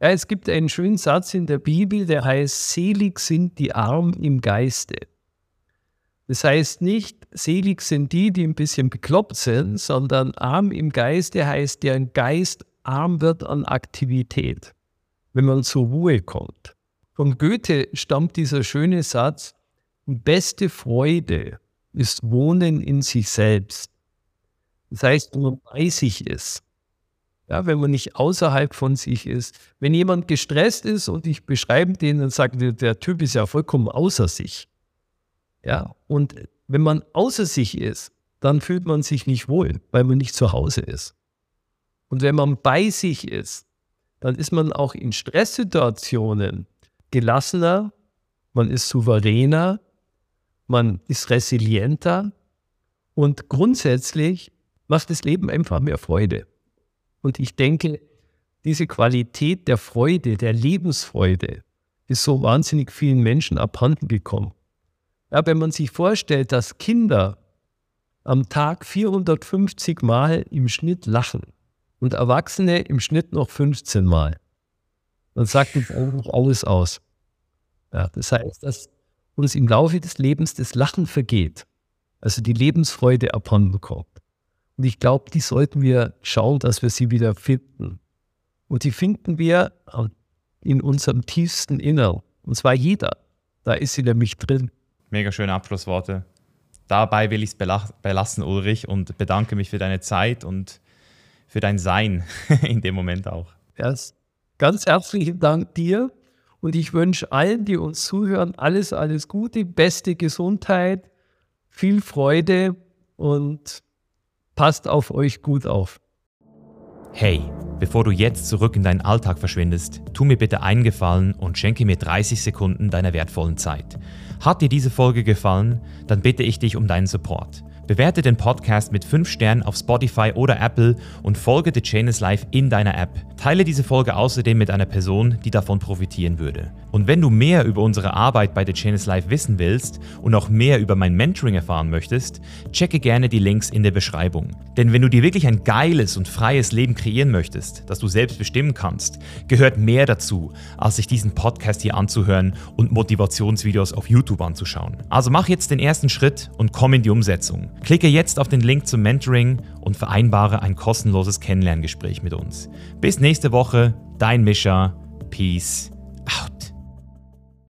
S1: Ja, es gibt einen schönen Satz in der Bibel, der heißt, selig sind die Arm im Geiste. Das heißt nicht, selig sind die, die ein bisschen bekloppt sind, sondern arm im Geiste heißt, deren Geist arm wird an Aktivität wenn man zur Ruhe kommt. Von Goethe stammt dieser schöne Satz, beste Freude ist Wohnen in sich selbst. Das heißt, wenn man bei sich ist. Ja, wenn man nicht außerhalb von sich ist. Wenn jemand gestresst ist und ich beschreibe den, dann sagt der, der Typ ist ja vollkommen außer sich. Ja, und wenn man außer sich ist, dann fühlt man sich nicht wohl, weil man nicht zu Hause ist. Und wenn man bei sich ist, dann ist man auch in Stresssituationen gelassener, man ist souveräner, man ist resilienter und grundsätzlich macht das Leben einfach mehr Freude. Und ich denke, diese Qualität der Freude, der Lebensfreude, ist so wahnsinnig vielen Menschen abhanden gekommen. Ja, wenn man sich vorstellt, dass Kinder am Tag 450 Mal im Schnitt lachen, und Erwachsene im Schnitt noch 15 Mal. Dann sagt uns eigentlich alles aus. Ja, das heißt, dass uns im Laufe des Lebens das Lachen vergeht, also die Lebensfreude abhanden kommt. Und ich glaube, die sollten wir schauen, dass wir sie wieder finden. Und die finden wir in unserem tiefsten Innern. Und zwar jeder. Da ist sie nämlich drin.
S2: Mega schöne Abschlussworte. dabei will ich es belassen, Ulrich, und bedanke mich für deine Zeit und für dein Sein *laughs* in dem Moment auch.
S1: Yes. Ganz herzlichen Dank dir und ich wünsche allen, die uns zuhören, alles, alles Gute, beste Gesundheit, viel Freude und passt auf euch gut auf.
S2: Hey, bevor du jetzt zurück in deinen Alltag verschwindest, tu mir bitte einen Gefallen und schenke mir 30 Sekunden deiner wertvollen Zeit. Hat dir diese Folge gefallen, dann bitte ich dich um deinen Support. Bewerte den Podcast mit 5 Sternen auf Spotify oder Apple und folge The Chain is Life in deiner App. Teile diese Folge außerdem mit einer Person, die davon profitieren würde. Und wenn du mehr über unsere Arbeit bei The Chain is Life wissen willst und auch mehr über mein Mentoring erfahren möchtest, checke gerne die Links in der Beschreibung. Denn wenn du dir wirklich ein geiles und freies Leben kreieren möchtest, das du selbst bestimmen kannst, gehört mehr dazu, als sich diesen Podcast hier anzuhören und Motivationsvideos auf YouTube anzuschauen. Also mach jetzt den ersten Schritt und komm in die Umsetzung. Klicke jetzt auf den Link zum Mentoring und vereinbare ein kostenloses Kennenlerngespräch mit uns. Bis nächste Woche, dein Mischa. Peace